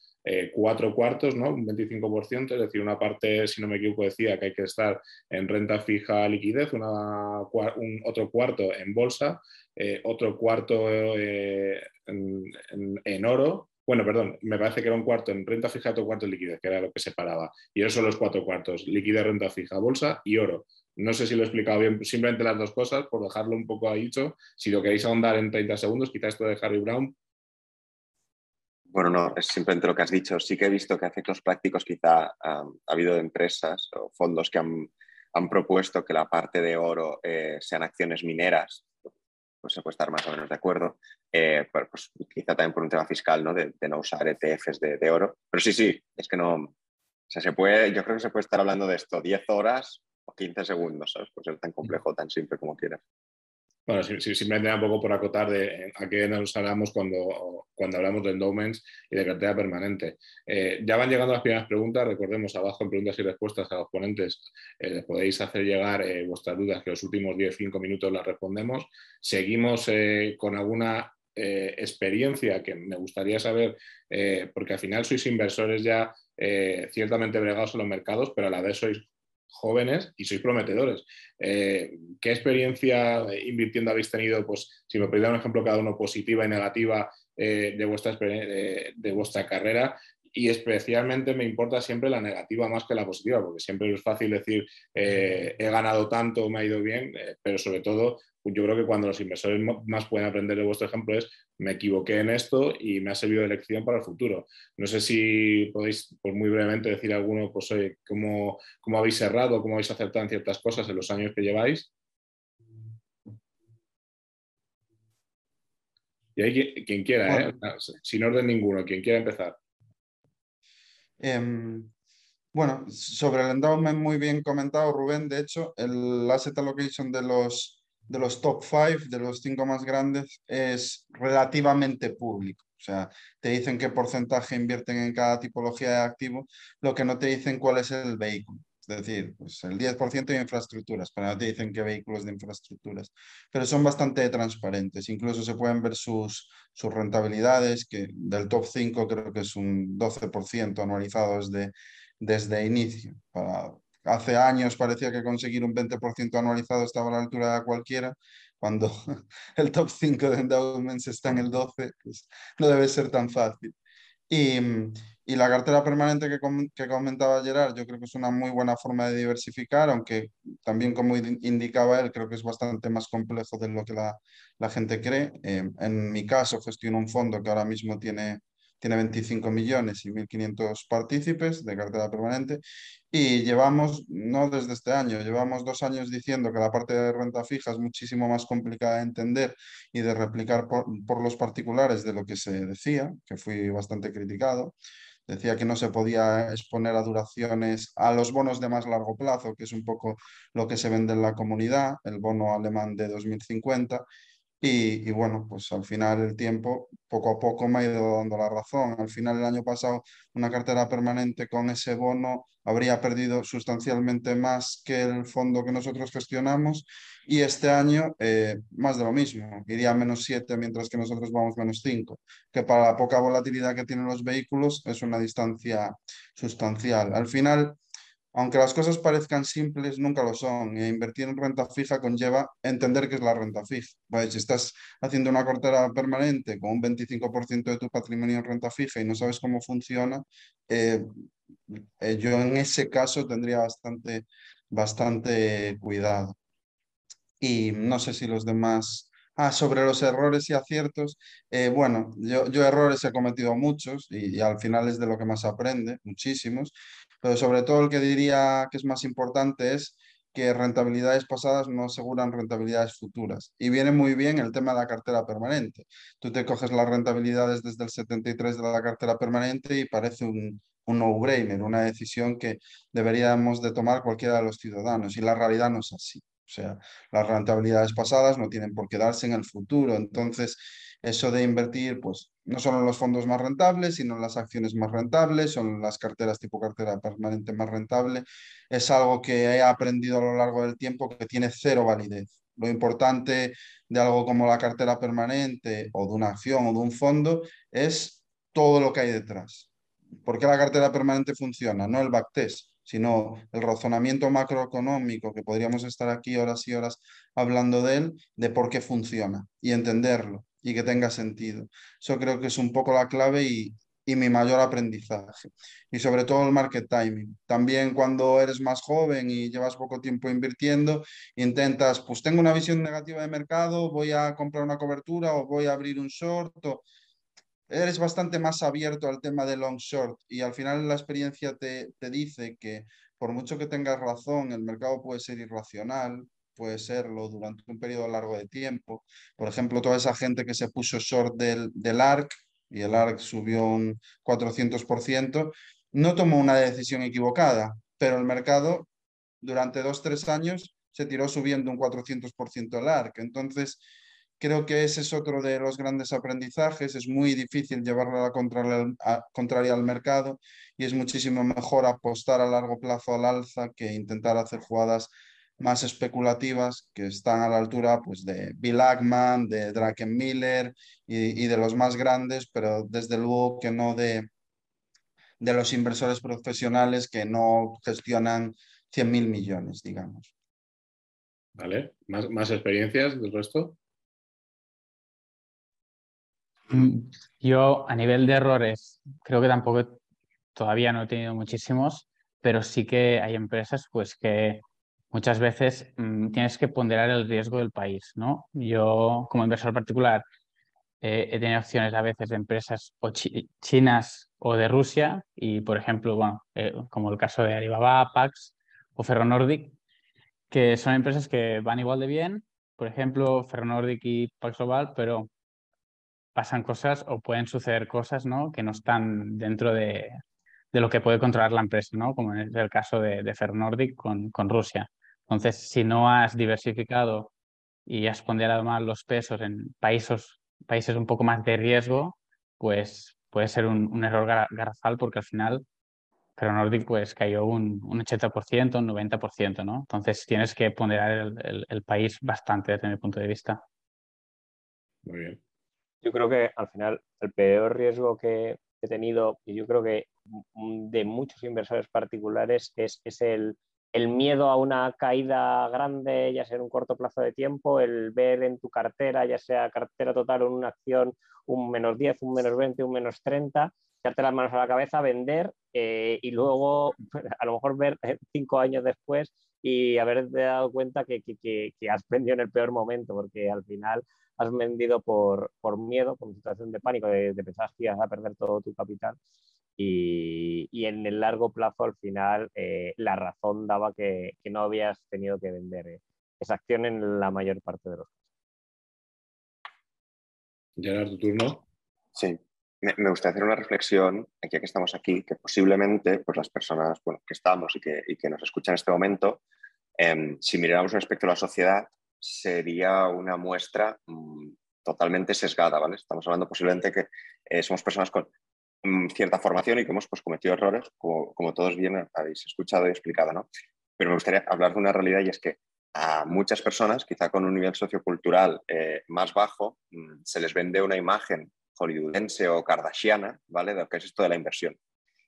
S1: cuatro cuartos, ¿no? un 25%, es decir, una parte, si no me equivoco, decía que hay que estar en renta fija líquida un otro cuarto en bolsa, eh, otro cuarto eh, en, oro. Bueno, perdón, me parece que era un cuarto en renta fija, otro cuarto en liquidez, que era lo que separaba. Y esos son los cuatro cuartos, liquidez, renta fija, bolsa y oro. No sé si lo he explicado bien, simplemente las dos cosas, por dejarlo un poco ahí dicho. Si lo queréis ahondar en 30 segundos, quizá esto de Harry Brown.
S4: Bueno, no, es simplemente lo que has dicho. Sí que he visto que a efectos prácticos quizá ha habido empresas o fondos que han han propuesto que la parte de oro eh, sean acciones mineras, pues se puede estar más o menos de acuerdo, eh, pues, quizá también por un tema fiscal, ¿no? De, no usar ETFs de, oro. Pero sí, sí, es que no, o sea, se puede, yo creo que se puede estar hablando de esto 10 horas o 15 segundos, ¿sabes? Puede ser tan complejo, tan simple como quieras.
S1: Bueno, simplemente un poco por acotar de a qué nos hablamos cuando, cuando hablamos de endowments y de cartera permanente. Eh, ya van llegando las primeras preguntas, recordemos abajo en preguntas y respuestas a los ponentes, eh, les podéis hacer llegar eh, vuestras dudas que los últimos 10-5 minutos las respondemos. Seguimos con alguna experiencia que me gustaría saber, porque al final sois inversores ya ciertamente bregados en los mercados, pero a la vez sois jóvenes y sois prometedores. Eh, ¿Qué experiencia invirtiendo habéis tenido? Pues si me podéis dar un ejemplo cada uno positiva y negativa eh, de, vuestra, de vuestra carrera y especialmente me importa siempre la negativa más que la positiva, porque siempre es fácil decir eh, he ganado tanto, me ha ido bien, pero sobre todo yo creo que cuando los inversores más pueden aprender de vuestro ejemplo es me equivoqué en esto y me ha servido de lección para el futuro. No sé si podéis, pues muy brevemente, decir alguno, pues cómo, cómo habéis cerrado, cómo habéis acertado en ciertas cosas en los años que lleváis. Y hay quien, quiera, ¿eh? sin orden ninguno, quien quiera empezar.
S3: Em, bueno, sobre el endowment muy bien comentado, Rubén. De hecho, el asset allocation de los, de los top five, de los cinco más grandes, es relativamente público. O sea, te dicen qué porcentaje invierten en cada tipología de activo, lo que no te dicen cuál es el vehículo. Es decir, pues el 10% de infraestructuras, pero no te dicen qué vehículos de infraestructuras, pero son bastante transparentes. Incluso se pueden ver sus, sus rentabilidades, que del top 5 creo que es un 12% anualizado desde, desde inicio. Para, hace años parecía que conseguir un 20% anualizado estaba a la altura de cualquiera, cuando [LAUGHS] el top 5 de endowments está en el 12, pues no debe ser tan fácil. Y, la cartera permanente que, comentaba Gerard, yo creo que es una muy buena forma de diversificar, aunque también como indicaba él, creo que es bastante más complejo de lo que la, la gente cree. Eh, en mi caso, gestiono un fondo que ahora mismo tiene tiene 25 millones y 1.500 partícipes de cartera permanente y llevamos, no desde este año, llevamos dos años diciendo que la parte de renta fija es muchísimo más complicada de entender y de replicar por, por los particulares de lo que se decía, que fui bastante criticado. Decía que no se podía exponer a duraciones a los bonos de más largo plazo, que es un poco lo que se vende en la comunidad, el bono alemán de 2050, y, bueno, pues al final el tiempo poco a poco me ha ido dando la razón. Al final el año pasado una cartera permanente con ese bono habría perdido sustancialmente más que el fondo que nosotros gestionamos y este año eh, más de lo mismo, iría menos 7 mientras que nosotros vamos menos 5, que para la poca volatilidad que tienen los vehículos es una distancia sustancial. Al final aunque las cosas parezcan simples, nunca lo son. E invertir en renta fija conlleva entender qué es la renta fija. Si estás haciendo una cartera permanente con un 25% de tu patrimonio en renta fija y no sabes cómo funciona, eh, eh, yo en ese caso tendría bastante, bastante cuidado. Y no sé si los demás... Ah, sobre los errores y aciertos. Eh, bueno, yo, yo, errores he cometido muchos y, al final es de lo que más aprende, muchísimos pero sobre todo el que diría que es más importante es que rentabilidades pasadas no aseguran rentabilidades futuras. Y viene muy bien el tema de la cartera permanente. Tú te coges las rentabilidades desde el 73 de la cartera permanente y parece un, un no-brainer, una decisión que deberíamos de tomar cualquiera de los ciudadanos. Y la realidad no es así. O sea, las rentabilidades pasadas no tienen por qué darse en el futuro. Entonces, eso de invertir, pues no solo en los fondos más rentables, sino en las acciones más rentables, son las carteras tipo cartera permanente más rentable, es algo que he aprendido a lo largo del tiempo que tiene cero validez. Lo importante de algo como la cartera permanente o de una acción o de un fondo es todo lo que hay detrás. ¿Por qué la cartera permanente funciona? No el backtest, sino el razonamiento macroeconómico, que podríamos estar aquí horas y horas hablando de él, de por qué funciona y entenderlo y que tenga sentido. Eso creo que es un poco la clave y, y mi mayor aprendizaje. Y sobre todo el market timing. También cuando eres más joven y llevas poco tiempo invirtiendo, intentas, pues tengo una visión negativa de mercado, voy a comprar una cobertura o voy a abrir un short. O... Eres bastante más abierto al tema de long short y al final la experiencia te, te dice que por mucho que tengas razón, el mercado puede ser irracional, puede serlo durante un periodo largo de tiempo. Por ejemplo, toda esa gente que se puso short del, del ARC y el ARC subió un 400%, no tomó una decisión equivocada, pero el mercado durante dos, tres años se tiró subiendo un 400% el ARC. Entonces, creo que ese es otro de los grandes aprendizajes. Es muy difícil llevarlo a la contraria, al mercado y es muchísimo mejor apostar a largo plazo al alza que intentar hacer jugadas más especulativas que están a la altura pues, de Bill Ackman, de Drakenmiller y, y de los más grandes, pero desde luego que no de, de los inversores profesionales que no gestionan 100 mil millones, digamos.
S1: Vale, ¿Más, ¿más experiencias del resto?
S2: Mm, yo a nivel de errores creo que tampoco todavía no he tenido muchísimos, pero sí que hay empresas pues que muchas veces mm, tienes que ponderar el riesgo del país, ¿no? Yo, como inversor particular, eh, he tenido acciones a veces de empresas o chinas o de Rusia y, por ejemplo, bueno, eh, como el caso de Alibaba, Pax o Ferronordic, que son empresas que van igual de bien, por ejemplo, Ferronordic y Pax Global, pero pasan cosas o pueden suceder cosas ¿no? que no están dentro de, lo que puede controlar la empresa, ¿no? como es el caso de, de Fernordic con, Rusia. Entonces, si no has diversificado y has ponderado más los pesos en países, países un poco más de riesgo, pues puede ser un, error garrafal porque al final Ferronordic pues cayó un, un 80%, un 90%, ¿no? Entonces tienes que ponderar el, país bastante desde mi punto de vista.
S1: Muy bien.
S5: Yo creo que al final el peor riesgo que he tenido, y yo creo que de muchos inversores particulares, es, es el, el miedo a una caída grande, ya sea en un corto plazo de tiempo, el ver en tu cartera, ya sea cartera total o en una acción, un menos 10, un menos 20, un menos 30, echarte las manos a la cabeza, vender eh, y luego [LAUGHS] a lo mejor ver eh, cinco años después y haberte dado cuenta que, has vendido en el peor momento, porque al final has vendido por, miedo, por situación de pánico, de, de pensar que ibas a perder todo tu capital y, en el largo plazo al final eh, la razón daba que, no habías tenido que vender eh, esa acción en la mayor parte de los casos.
S1: Gerard, tu turno.
S4: Sí, me, gustaría hacer una reflexión, aquí que estamos aquí, que posiblemente pues, las personas bueno, que estamos y que, y que, nos escuchan en este momento, em, si miráramos un aspecto de la sociedad, sería una muestra mm, totalmente sesgada, ¿vale? Estamos hablando posiblemente que eh, somos personas con Mm, cierta formación y que hemos pues, cometido errores, como, todos bien habéis escuchado y explicado, ¿no? Pero me gustaría hablar de una realidad y es que a muchas personas, quizá con un nivel sociocultural eh, más bajo, mm, se les vende una imagen hollywoodense o kardashiana, ¿vale? De lo que es esto de la inversión.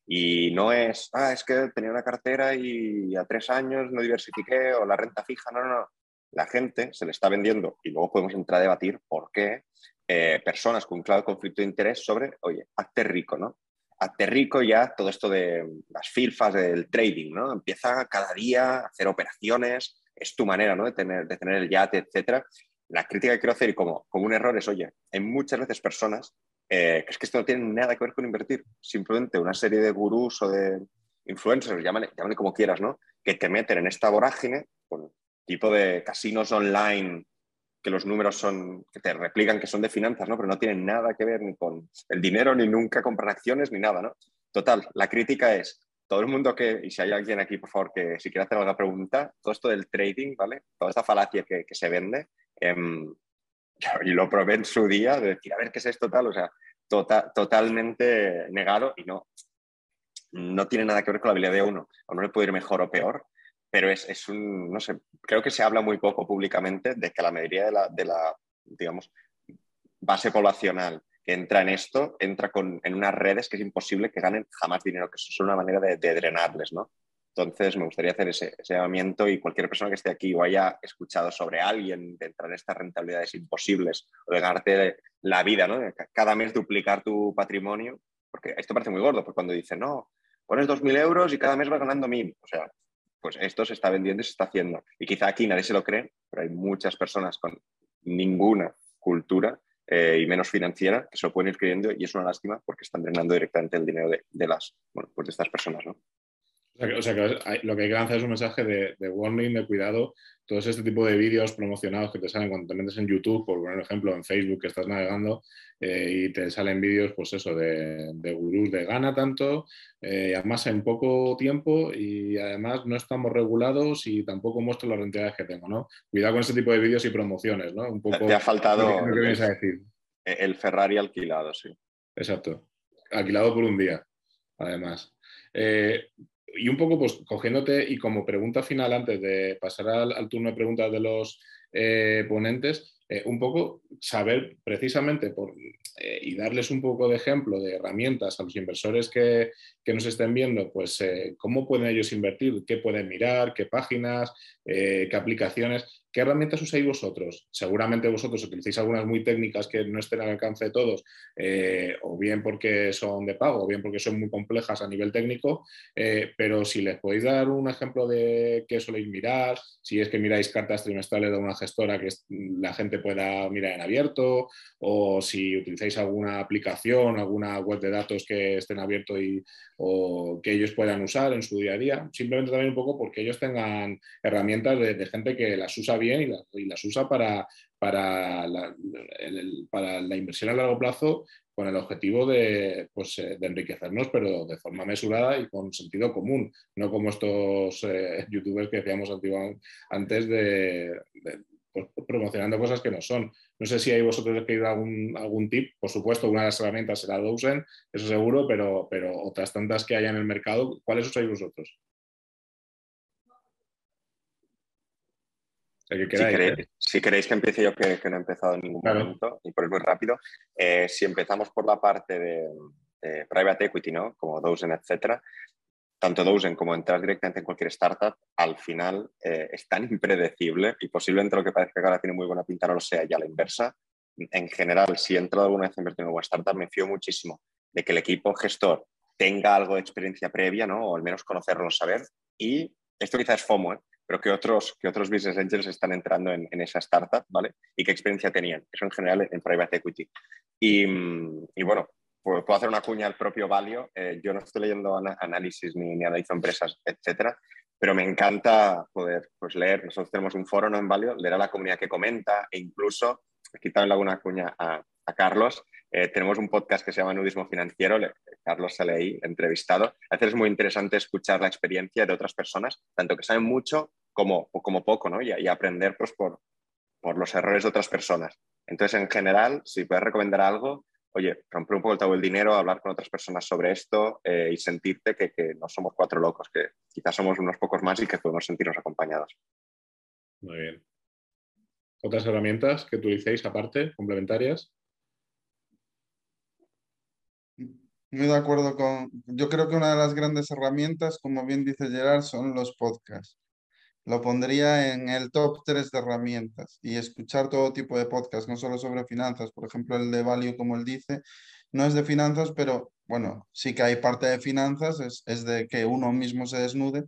S4: Y no es, ah, es que tenía una cartera y a tres años no diversifiqué o la renta fija, no, no, no. La gente se le está vendiendo y luego podemos entrar a debatir por qué eh, personas con un claro conflicto de interés sobre, oye, hazte rico, ¿no? Hazte rico ya todo esto de las filfas del trading, ¿no? Empieza cada día a hacer operaciones, es tu manera, ¿no? De tener, de tener el yate, etcétera. La crítica que quiero hacer y como, como un error es, oye, hay muchas veces personas eh, que es que esto no tiene nada que ver con invertir, simplemente una serie de gurús o de influencers, llámale, llámale como quieras, ¿no? Que te meten en esta vorágine con tipo de casinos online que los números son, que te replican que son de finanzas, ¿no? Pero no tienen nada que ver ni con el dinero, ni nunca compran acciones, ni nada, ¿no? Total, la crítica es, todo el mundo que, y si hay alguien aquí, por favor, que si quiere hacer alguna pregunta, todo esto del trading, ¿vale? Toda esta falacia que, se vende, [LAUGHS] y lo probé en su día, de decir, a ver, ¿qué es esto tal? O sea, tota, totalmente negado y no, no tiene nada que ver con la habilidad de uno. A uno le puede ir mejor o peor, pero es, es, un, no sé, creo que se habla muy poco públicamente de que la mayoría de la, de la digamos, base poblacional que entra en esto, entra con, en unas redes que es imposible que ganen jamás dinero, que eso es una manera de, drenarles, ¿no? Entonces, me gustaría hacer ese, llamamiento y cualquier persona que esté aquí o haya escuchado sobre alguien de entrar en estas rentabilidades imposibles o de ganarte la vida, ¿no? Cada mes duplicar tu patrimonio, porque esto parece muy gordo, porque cuando dicen, no, pones 2.000 euros y cada mes vas ganando 1.000, o sea, pues esto se está vendiendo y se está haciendo. Y quizá aquí nadie se lo cree, pero hay muchas personas con ninguna cultura eh, y menos financiera que se lo pueden ir creyendo y es una lástima porque están drenando directamente el dinero de, las, bueno, pues de estas personas. ¿no?
S1: O sea, que, lo que hay que lanzar es un mensaje de, warning, de cuidado. Todos este tipo de vídeos promocionados que te salen cuando te metes en YouTube, por poner ejemplo, en Facebook que estás navegando eh, y te salen vídeos, pues eso, de, de gurús de gana tanto, eh, además en poco tiempo y además no estamos regulados y tampoco muestro las rentabilidades que tengo, ¿no? Cuidado con ese tipo de vídeos y promociones, ¿no?
S4: Un poco. Te ha faltado.
S1: A decir.
S4: El Ferrari alquilado, sí.
S1: Exacto. Alquilado por un día, además. Eh, y un poco pues cogiéndote y como pregunta final antes de pasar al, turno de preguntas de los eh, ponentes, eh, un poco saber precisamente eh, y darles un poco de ejemplo de herramientas a los inversores que, que nos estén viendo, pues cómo pueden ellos invertir, qué pueden mirar, qué páginas, qué aplicaciones ¿Qué herramientas usáis vosotros? Seguramente vosotros utilicéis algunas muy técnicas que no estén al alcance de todos, eh, o bien porque son de pago, o bien porque son muy complejas a nivel técnico, eh, pero si les podéis dar un ejemplo de qué soléis mirar, si es que miráis cartas trimestrales de una gestora que la gente pueda mirar en abierto, o si utilizáis alguna aplicación, alguna web de datos que estén abierto y, o que ellos puedan usar en su día a día, simplemente también un poco porque ellos tengan herramientas de, gente que las usa bien y, las usa para, para, la, la inversión a largo plazo con el objetivo de, pues, eh, enriquecernos, pero de forma mesurada y con sentido común, no como estos eh, youtubers que decíamos antes de, [LAUGHS] promocionando cosas que no son. No sé si hay vosotros que algún, algún tip, por supuesto, una de las herramientas será Dozen, eso seguro, pero, pero otras tantas que haya en el mercado, ¿cuáles usáis vosotros?
S4: si, queréis, que empiece yo, que, no he empezado en ningún momento, y por el muy rápido, eh, si empezamos por la parte de, private equity, ¿no? como Dozen, etcétera, tanto Dozen como entrar directamente en cualquier startup, al final eh, es tan impredecible y posiblemente lo que parece que ahora tiene muy buena pinta no lo sea ya la inversa. En general, si he entrado alguna vez a invertir en una startup, me fío muchísimo de que el equipo gestor tenga algo de experiencia previa, ¿no? o al menos conocerlo, saber. Y esto quizás es FOMO, ¿eh? pero que otros, que otros business angels están entrando en, esa startup, ¿vale? Y qué experiencia tenían. Eso en general en private equity. Y, y bueno, puedo hacer una cuña al propio Valio. Eh, yo no estoy leyendo análisis ni, ni analizo empresas, etcétera, pero me encanta poder pues, leer. Nosotros tenemos un foro ¿no? en Valio, leer a la comunidad que comenta e incluso, aquí también le hago una cuña a, a Carlos, eh, tenemos un podcast que se llama Nudismo Financiero, Carlos sale ahí entrevistado. A veces es muy interesante escuchar la experiencia de otras personas, tanto que saben mucho como, como poco, ¿no? Y, aprender pues, por, por los errores de otras personas. Entonces, en general, si puedes recomendar algo, oye, romper un poco el tabú del dinero, hablar con otras personas sobre esto eh, y sentirte que, que, no somos cuatro locos, que quizás somos unos pocos más y que podemos sentirnos acompañados.
S1: Muy bien. ¿Otras herramientas que utilicéis aparte, complementarias?
S3: Muy de acuerdo con. Yo creo que una de las grandes herramientas, como bien dice Gerard, son los podcasts. Lo pondría en el top 3 de herramientas y escuchar todo tipo de podcasts, no solo sobre finanzas. Por ejemplo, el de Value, como él dice, no es de finanzas, pero bueno, sí que hay parte de finanzas, es, es de que uno mismo se desnude,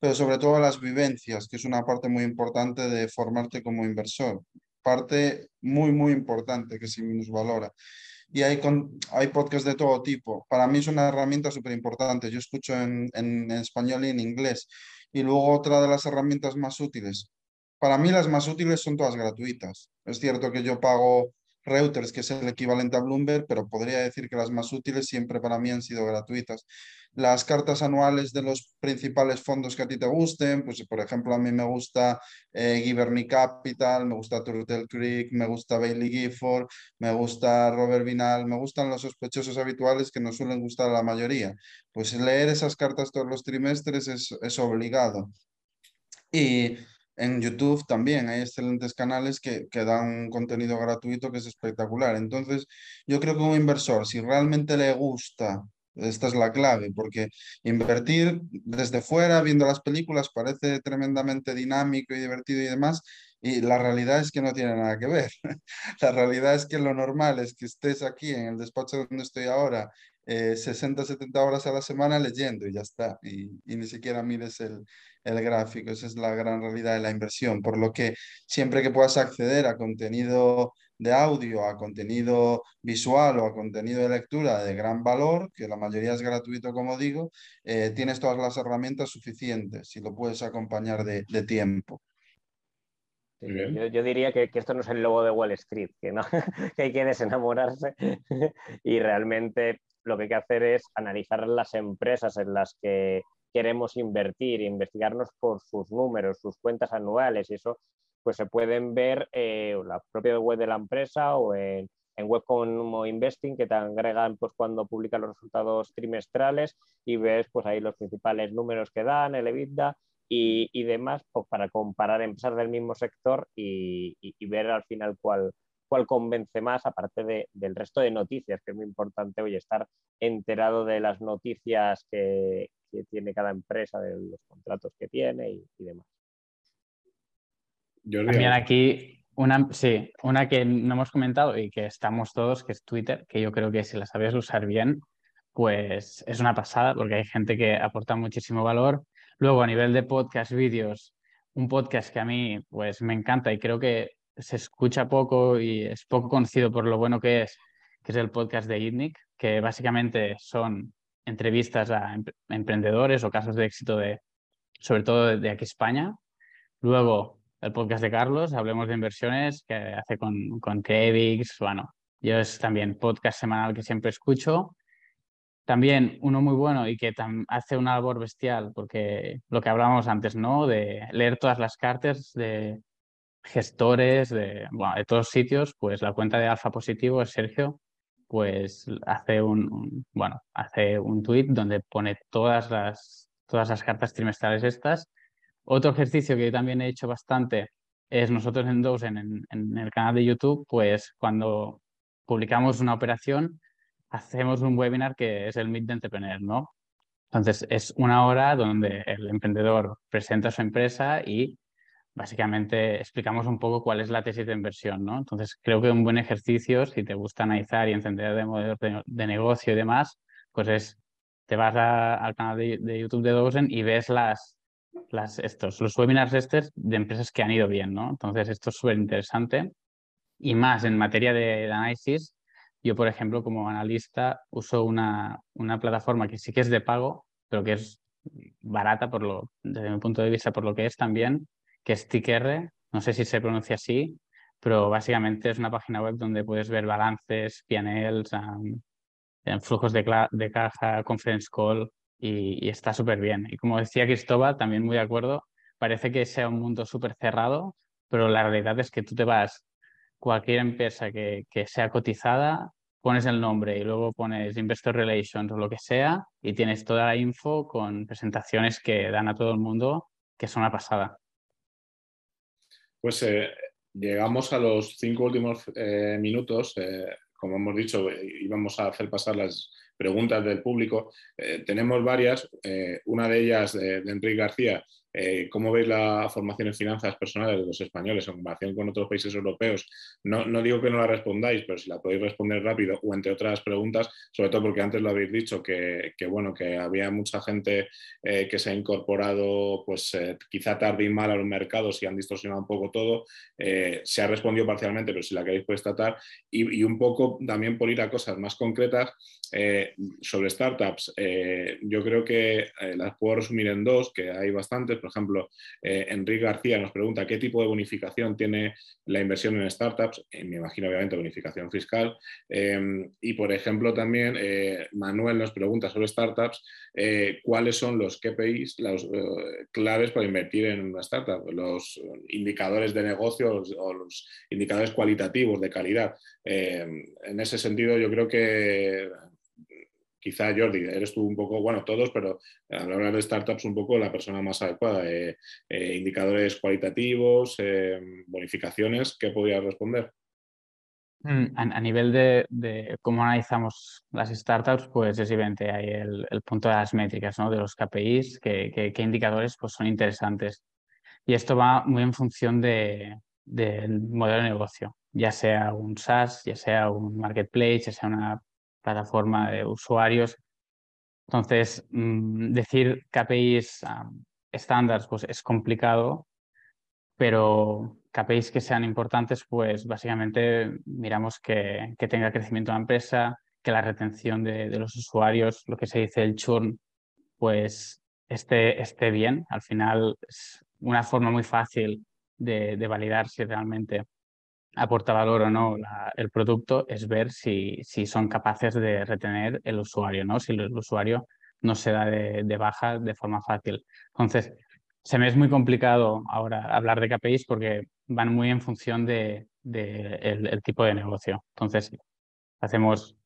S3: pero sobre todo las vivencias, que es una parte muy importante de formarte como inversor. Parte muy, muy importante que se valora y hay, con, hay podcasts de todo tipo. Para mí es una herramienta súper importante. Yo escucho en, en, español y en inglés. Y luego otra de las herramientas más útiles. Para mí las más útiles son todas gratuitas. Es cierto que yo pago Reuters, que es el equivalente a Bloomberg, pero podría decir que las más útiles siempre para mí han sido gratuitas las cartas anuales de los principales fondos que a ti te gusten, pues por ejemplo a mí me gusta eh, Capital, me gusta Turtle Creek, me gusta Bailey Gifford, me gusta Robert Vinal, me gustan los sospechosos habituales que nos suelen gustar a la mayoría. Pues leer esas cartas todos los trimestres es, es obligado. Y en YouTube también hay excelentes canales que, que, dan contenido gratuito que es espectacular. Entonces, yo creo que un inversor, si realmente le gusta esta es la clave, porque invertir desde fuera, viendo las películas, parece tremendamente dinámico y divertido y demás, y la realidad es que no tiene nada que ver. [LAUGHS] la realidad es que lo normal es que estés aquí en el despacho donde estoy ahora, 60, eh, 70 horas a la semana leyendo y ya está, y, ni siquiera mires el, el gráfico. Esa es la gran realidad de la inversión, por lo que siempre que puedas acceder a contenido de audio, a contenido visual o a contenido de lectura de gran valor, que la mayoría es gratuito, como digo, eh, tienes todas las herramientas suficientes y lo puedes acompañar de, tiempo.
S5: Yo, diría que, esto no es el logo de Wall Street, que, no, [LAUGHS] que hay que desenamorarse [LAUGHS] y realmente lo que hay que hacer es analizar las empresas en las que queremos invertir, investigarnos por sus números, sus cuentas anuales y eso pues se pueden ver en eh, la propia web de la empresa o en, web como Investing que te agregan pues cuando publican los resultados trimestrales y ves pues ahí los principales números que dan, el EBITDA y, demás pues, para comparar empresas del mismo sector y, ver al final cuál, cuál convence más, aparte del resto de noticias, que es muy importante hoy estar enterado de las noticias que, que tiene cada empresa, de los contratos que tiene y, demás.
S2: También aquí una, sí, una que no hemos comentado y que estamos todos, que es Twitter, que yo creo que si la sabes usar bien, pues es una pasada porque hay gente que aporta muchísimo valor. Luego, a nivel de podcast, vídeos, un podcast que a mí pues me encanta y creo que se escucha poco y es poco conocido por lo bueno que es, que es el podcast de ITNIC, que básicamente son entrevistas a emprendedores o casos de éxito de, sobre todo de, aquí España. Luego, el podcast de Carlos, Hablemos de Inversiones, que hace con, con Krevix, bueno, yo es también podcast semanal que siempre escucho. También uno muy bueno y que hace una labor bestial, porque lo que hablábamos antes, ¿no? De leer todas las cartas de gestores de, bueno, de todos sitios, pues la cuenta de Alfa Positivo es Sergio, pues hace un, bueno, hace un tweet donde pone todas las, todas las cartas trimestrales estas. Otro ejercicio que yo también he hecho bastante es nosotros en Dozen, en, en el canal de YouTube, pues cuando publicamos una operación, hacemos un webinar que es el Meet de Entrepreneur, ¿no? Entonces, es una hora donde el emprendedor presenta su empresa y básicamente explicamos un poco cuál es la tesis de inversión, ¿no? Entonces, creo que un buen ejercicio, si te gusta analizar y entender de modelos de, negocio y demás, pues es, te vas al canal de, YouTube de Dozen y ves las, las, estos, los webinars estos de empresas que han ido bien, ¿no? Entonces, esto es súper interesante. Y más en materia de, análisis, yo, por ejemplo, como analista, uso una, una plataforma que sí que es de pago, pero que es barata por lo, desde mi punto de vista, por lo que es también, que es TICR, no sé si se pronuncia así, pero básicamente es una página web donde puedes ver balances, PNLs, flujos de, caja, conference call y, está súper bien. Y como decía Cristóbal, también muy de acuerdo, parece que sea un mundo súper cerrado, pero la realidad es que tú te vas, cualquier empresa que, que sea cotizada, pones el nombre y luego pones Investor Relations o lo que sea y tienes toda la info con presentaciones que dan a todo el mundo que son una pasada.
S1: Pues eh, llegamos a los cinco últimos eh, minutos. Eh, como hemos dicho, íbamos a hacer pasar las preguntas del público. tenemos varias. una de ellas de Enrique García eh, ¿Cómo veis la formación en finanzas personales de los españoles en comparación con otros países europeos? No, digo que no la respondáis, pero si la podéis responder rápido o entre otras preguntas, sobre todo porque antes lo habéis dicho, que, bueno, que había mucha gente eh, que se ha incorporado pues eh, quizá tarde y mal a los mercados y han distorsionado un poco todo. se ha respondido parcialmente, pero si la queréis podéis tratar. Y, y un poco también por ir a cosas más concretas sobre startups. yo creo que las puedo resumir en dos, que hay bastantes por ejemplo, eh, Enrique García nos pregunta qué tipo de bonificación tiene la inversión en startups. Eh, me imagino, obviamente, bonificación fiscal. Em, y, por ejemplo, también eh, Manuel nos pregunta sobre startups cuáles son los KPIs, los claves para invertir en una startup, los indicadores de negocio o los indicadores cualitativos de calidad. Em, en ese sentido, yo creo que quizá Jordi, eres tú un poco, bueno, todos, pero al hablar de startups un poco la persona más adecuada. Eh, eh, indicadores cualitativos, eh, bonificaciones, ¿qué podrías responder?
S2: Mm, a, nivel de, cómo analizamos las startups, pues es evidente, hay el, punto de las métricas, ¿no? de los KPIs, qué indicadores pues, son interesantes. Y esto va muy en función de, del modelo de negocio, ya sea un SaaS, ya sea un marketplace, ya sea una plataforma de usuarios. Entonces, mm, decir KPIs estándares pues es complicado, pero KPIs que sean importantes, pues básicamente miramos que, que tenga crecimiento la empresa, que la retención de, de, los usuarios, lo que se dice el churn, pues esté, esté bien. Al final es una forma muy fácil de, de validar si realmente aporta valor o no el producto es ver si, si, son capaces de retener el usuario, ¿no? si el, usuario no se da de, baja de forma fácil. Entonces, se me es muy complicado ahora hablar de KPIs porque van muy en función de, el, tipo de negocio. Entonces, hacemos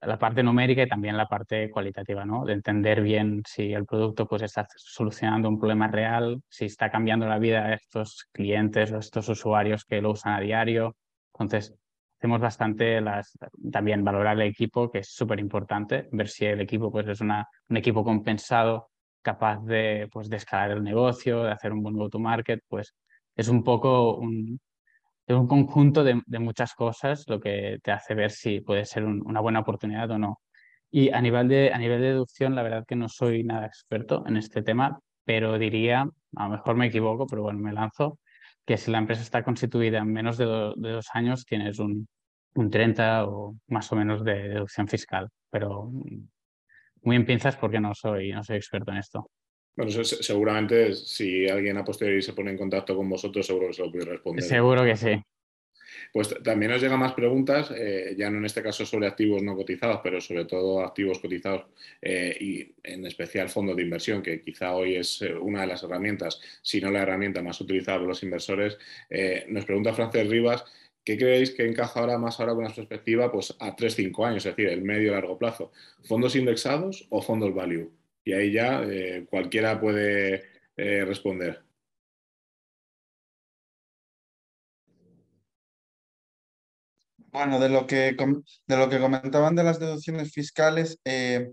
S2: la parte numérica y también la parte cualitativa, ¿no? De entender bien si el producto pues, está solucionando un problema real, si está cambiando la vida de estos clientes o estos usuarios que lo usan a diario. Entonces, hacemos bastante las, también valorar el equipo, que es súper importante, ver si el equipo pues, es una, un equipo compensado, capaz de, pues, de escalar el negocio, de hacer un buen go-to-market, pues es un poco un, es un conjunto de, muchas cosas lo que te hace ver si puede ser una buena oportunidad o no. Y a nivel, de, a nivel de deducción, la verdad que no soy nada experto en este tema, pero diría, a lo mejor me equivoco, pero bueno, me lanzo, que si la empresa está constituida en menos de, dos años, tienes un, un 30 o más o menos de deducción fiscal, pero muy en pinzas porque no soy, no soy experto en esto.
S1: Bueno, seguramente si alguien a posteriori se pone en contacto con vosotros, seguro que se lo podéis responder.
S2: Seguro que sí.
S1: Pues también nos llegan más preguntas, eh, ya no en este caso sobre activos no cotizados, pero sobre todo activos cotizados eh, y en especial fondos de inversión, que quizá hoy es eh, una de las herramientas, si no la herramienta más utilizada por los inversores. nos pregunta Frances Rivas, ¿qué creéis que encaja ahora más ahora con una perspectiva pues, a 3-5 años, es decir, el medio y largo plazo? ¿Fondos indexados o fondos value? Y ahí ya cualquiera puede responder.
S3: Bueno, de lo que, de lo que comentaban de las deducciones fiscales, eh,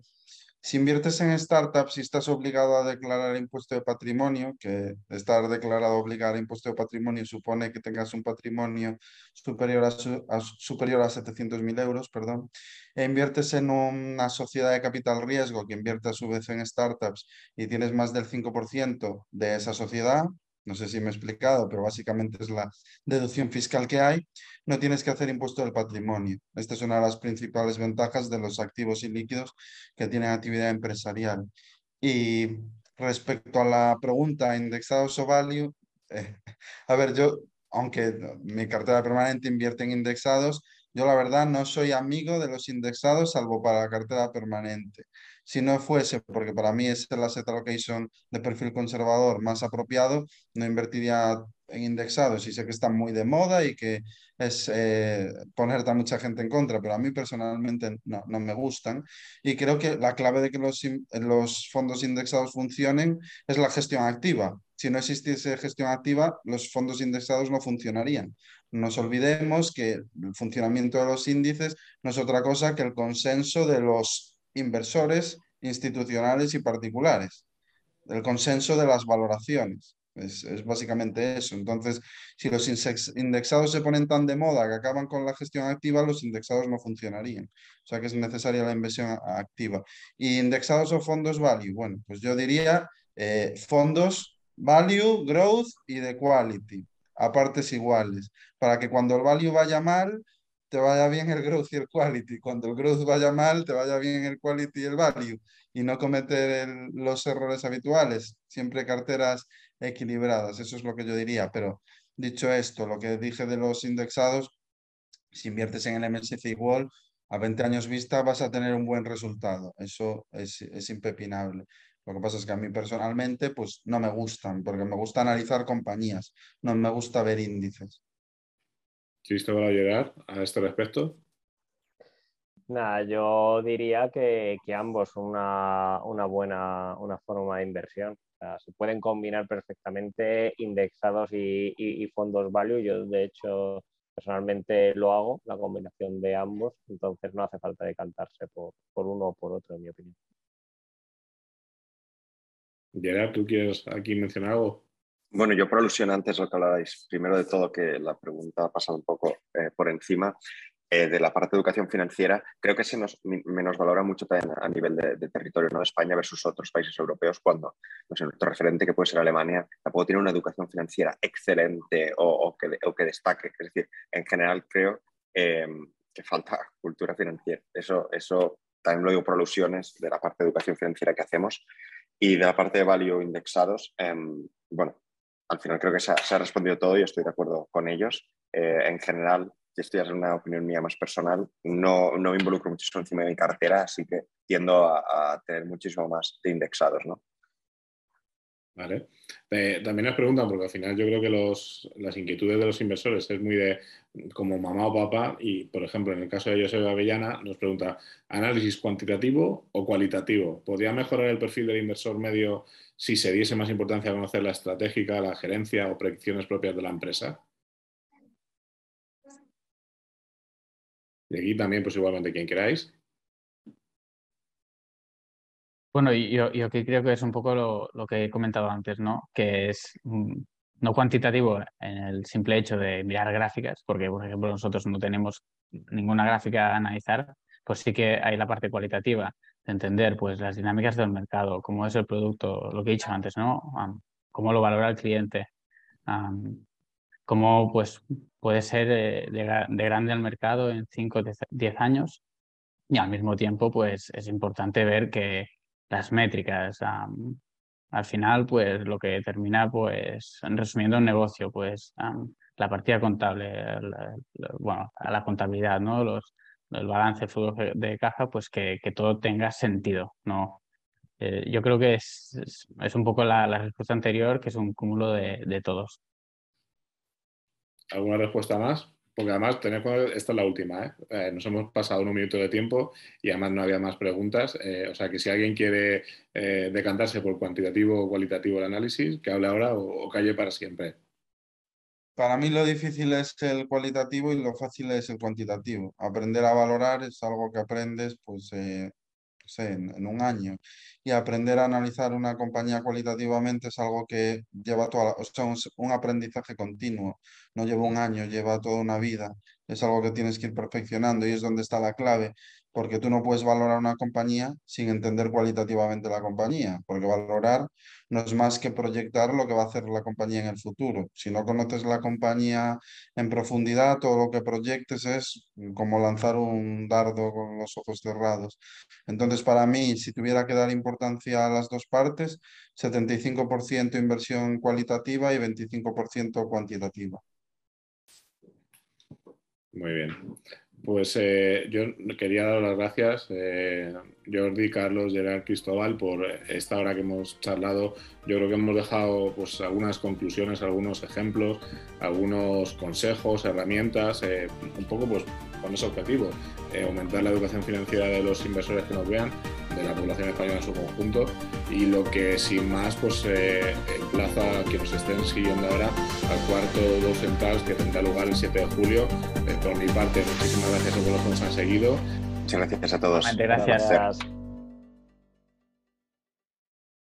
S3: si inviertes en startups y estás obligado a declarar impuesto de patrimonio, que estar declarado obligado a impuesto de patrimonio supone que tengas un patrimonio superior a, superior a 700.000 euros, perdón, e inviertes en una sociedad de capital riesgo que invierte a su vez en startups y tienes más del 5% de esa sociedad, no sé si me he explicado, pero básicamente es la deducción fiscal que hay, no tienes que hacer impuesto del patrimonio. Esta es una de las principales ventajas de los activos ilíquidos que tienen actividad empresarial. Y respecto a la pregunta, indexados o value, eh, a ver, yo, aunque mi cartera permanente invierte en indexados, yo la verdad no soy amigo de los indexados salvo para la cartera permanente. Si no fuese porque para mí es el asset allocation de perfil conservador más apropiado, no invertiría en indexados y sé que están muy de moda y que es eh, poner a mucha gente en contra, pero a mí personalmente no, no, me gustan. Y creo que la clave de que los, los fondos indexados funcionen es la gestión activa. Si no existiese gestión activa, los fondos indexados no funcionarían. No nos olvidemos que el funcionamiento de los índices no es otra cosa que el consenso de los inversores institucionales y particulares, el consenso de las valoraciones. Es, básicamente eso. Entonces, si los indexados se ponen tan de moda que acaban con la gestión activa, los indexados no funcionarían. O sea que es necesaria la inversión activa. ¿Y indexados o fondos value? Bueno, pues yo diría eh, fondos value, growth y de quality, a partes iguales, para que cuando el value vaya mal, te vaya bien el growth y el quality. Cuando el growth vaya mal, te vaya bien el quality y el value. Y no cometer los errores habituales. Siempre carteras equilibradas. Eso es lo que yo diría. Pero dicho esto, lo que dije de los indexados, si inviertes en el MSCI World, a 20 años vista vas a tener un buen resultado. Eso es, es impepinable. Lo que pasa es que a mí personalmente pues no me gustan, porque me gusta analizar compañías, no me gusta ver índices.
S1: Va a llegar a este respecto?
S5: Nada, yo diría que, ambos son una, buena una forma de inversión. se pueden combinar perfectamente indexados y, fondos value. Yo, de hecho, personalmente lo hago, la combinación de ambos, entonces no hace falta decantarse por, por uno o por otro, en mi opinión.
S1: Gerard, ¿tú quieres aquí mencionar algo?
S4: Bueno, yo por alusión antes lo que hablabais, primero de todo que la pregunta ha pasado un poco eh, por encima, eh, de la parte de educación financiera, creo que se nos menos valora mucho también a nivel de, territorio ¿no? de España versus otros países europeos cuando no nuestro referente que puede ser Alemania tampoco tiene una educación financiera excelente o, que, o que, destaque. Es decir, en general creo eh, que falta cultura financiera. Eso, eso también lo digo por alusiones de la parte de educación financiera que hacemos y de la parte de value indexados. Em, bueno, al final creo que se ha, respondido todo y estoy de acuerdo con ellos. Eh, en general, y esto ya es una opinión mía más personal, no, no me involucro muchísimo encima de mi cartera, así que tiendo a, tener muchísimo más de indexados, ¿no?
S1: Vale. También nos preguntan, porque al final yo creo que los, las inquietudes de los inversores es muy de como mamá o papá, y por ejemplo, en el caso de José Avellana, nos pregunta, ¿análisis cuantitativo o cualitativo? ¿Podría mejorar el perfil del inversor medio si se diese más importancia a conocer la estratégica, la gerencia o predicciones propias de la empresa? Y aquí también, pues igualmente, quien queráis.
S2: Bueno, yo, yo aquí creo que es un poco lo, que he comentado antes, ¿no? Que es mm, no cuantitativo en el simple hecho de mirar gráficas, porque, por ejemplo, nosotros no tenemos ninguna gráfica a analizar, pues sí que hay la parte cualitativa de entender pues, las dinámicas del mercado, cómo es el producto, lo que he dicho antes, ¿no? cómo lo valora el cliente, cómo pues, puede ser de, grande al mercado en 5 o 10 años y al mismo tiempo pues, es importante ver que las métricas al final, pues lo que termina, pues, resumiendo el negocio, pues la partida contable, bueno, a la contabilidad, ¿no? Los, el balance, el flujo de caja, pues que, todo tenga sentido, ¿no? Eh, yo creo que es, es, un poco la, respuesta anterior, que es un cúmulo de, de todos.
S1: ¿Alguna respuesta más? Porque además, tener esta es la última, ¿eh? ¿eh? nos hemos pasado un minuto de tiempo y además no había más preguntas. Eh, o sea que si alguien quiere decantarse por cuantitativo o cualitativo el análisis, que hable ahora o, calle para siempre.
S3: Para mí lo difícil es el cualitativo y lo fácil es el cuantitativo. Aprender a valorar es algo que aprendes pues, un año. Y aprender a analizar una compañía cualitativamente es algo que lleva toda sea, un, aprendizaje continuo. No lleva un año, lleva toda una vida. Es algo que tienes que ir perfeccionando y es donde está la clave porque tú no puedes valorar una compañía sin entender cualitativamente la compañía, porque valorar no es más que proyectar lo que va a hacer la compañía en el futuro. Si no conoces la compañía en profundidad, todo lo que proyectes es como lanzar un dardo con los ojos cerrados. Entonces, para mí, si tuviera que dar importancia a las dos partes, 75% inversión cualitativa y 25% cuantitativa.
S1: Muy bien. Pues eh, yo quería dar las gracias, eh, Jordi, Carlos, Gerard, Cristóbal, por esta hora que hemos charlado. Yo creo que hemos dejado pues, algunas conclusiones, algunos ejemplos, algunos consejos, herramientas, eh, un poco pues, con ese objetivo, aumentar la educación financiera de los inversores que nos vean, de la población española en su conjunto y lo que sin más pues emplaza a que nos estén siguiendo ahora al cuarto dos centrales que tendrá lugar el 7 de julio. por mi parte, muchísimas gracias a todos los que nos han seguido.
S4: Muchas gracias a todos.
S2: Gracias.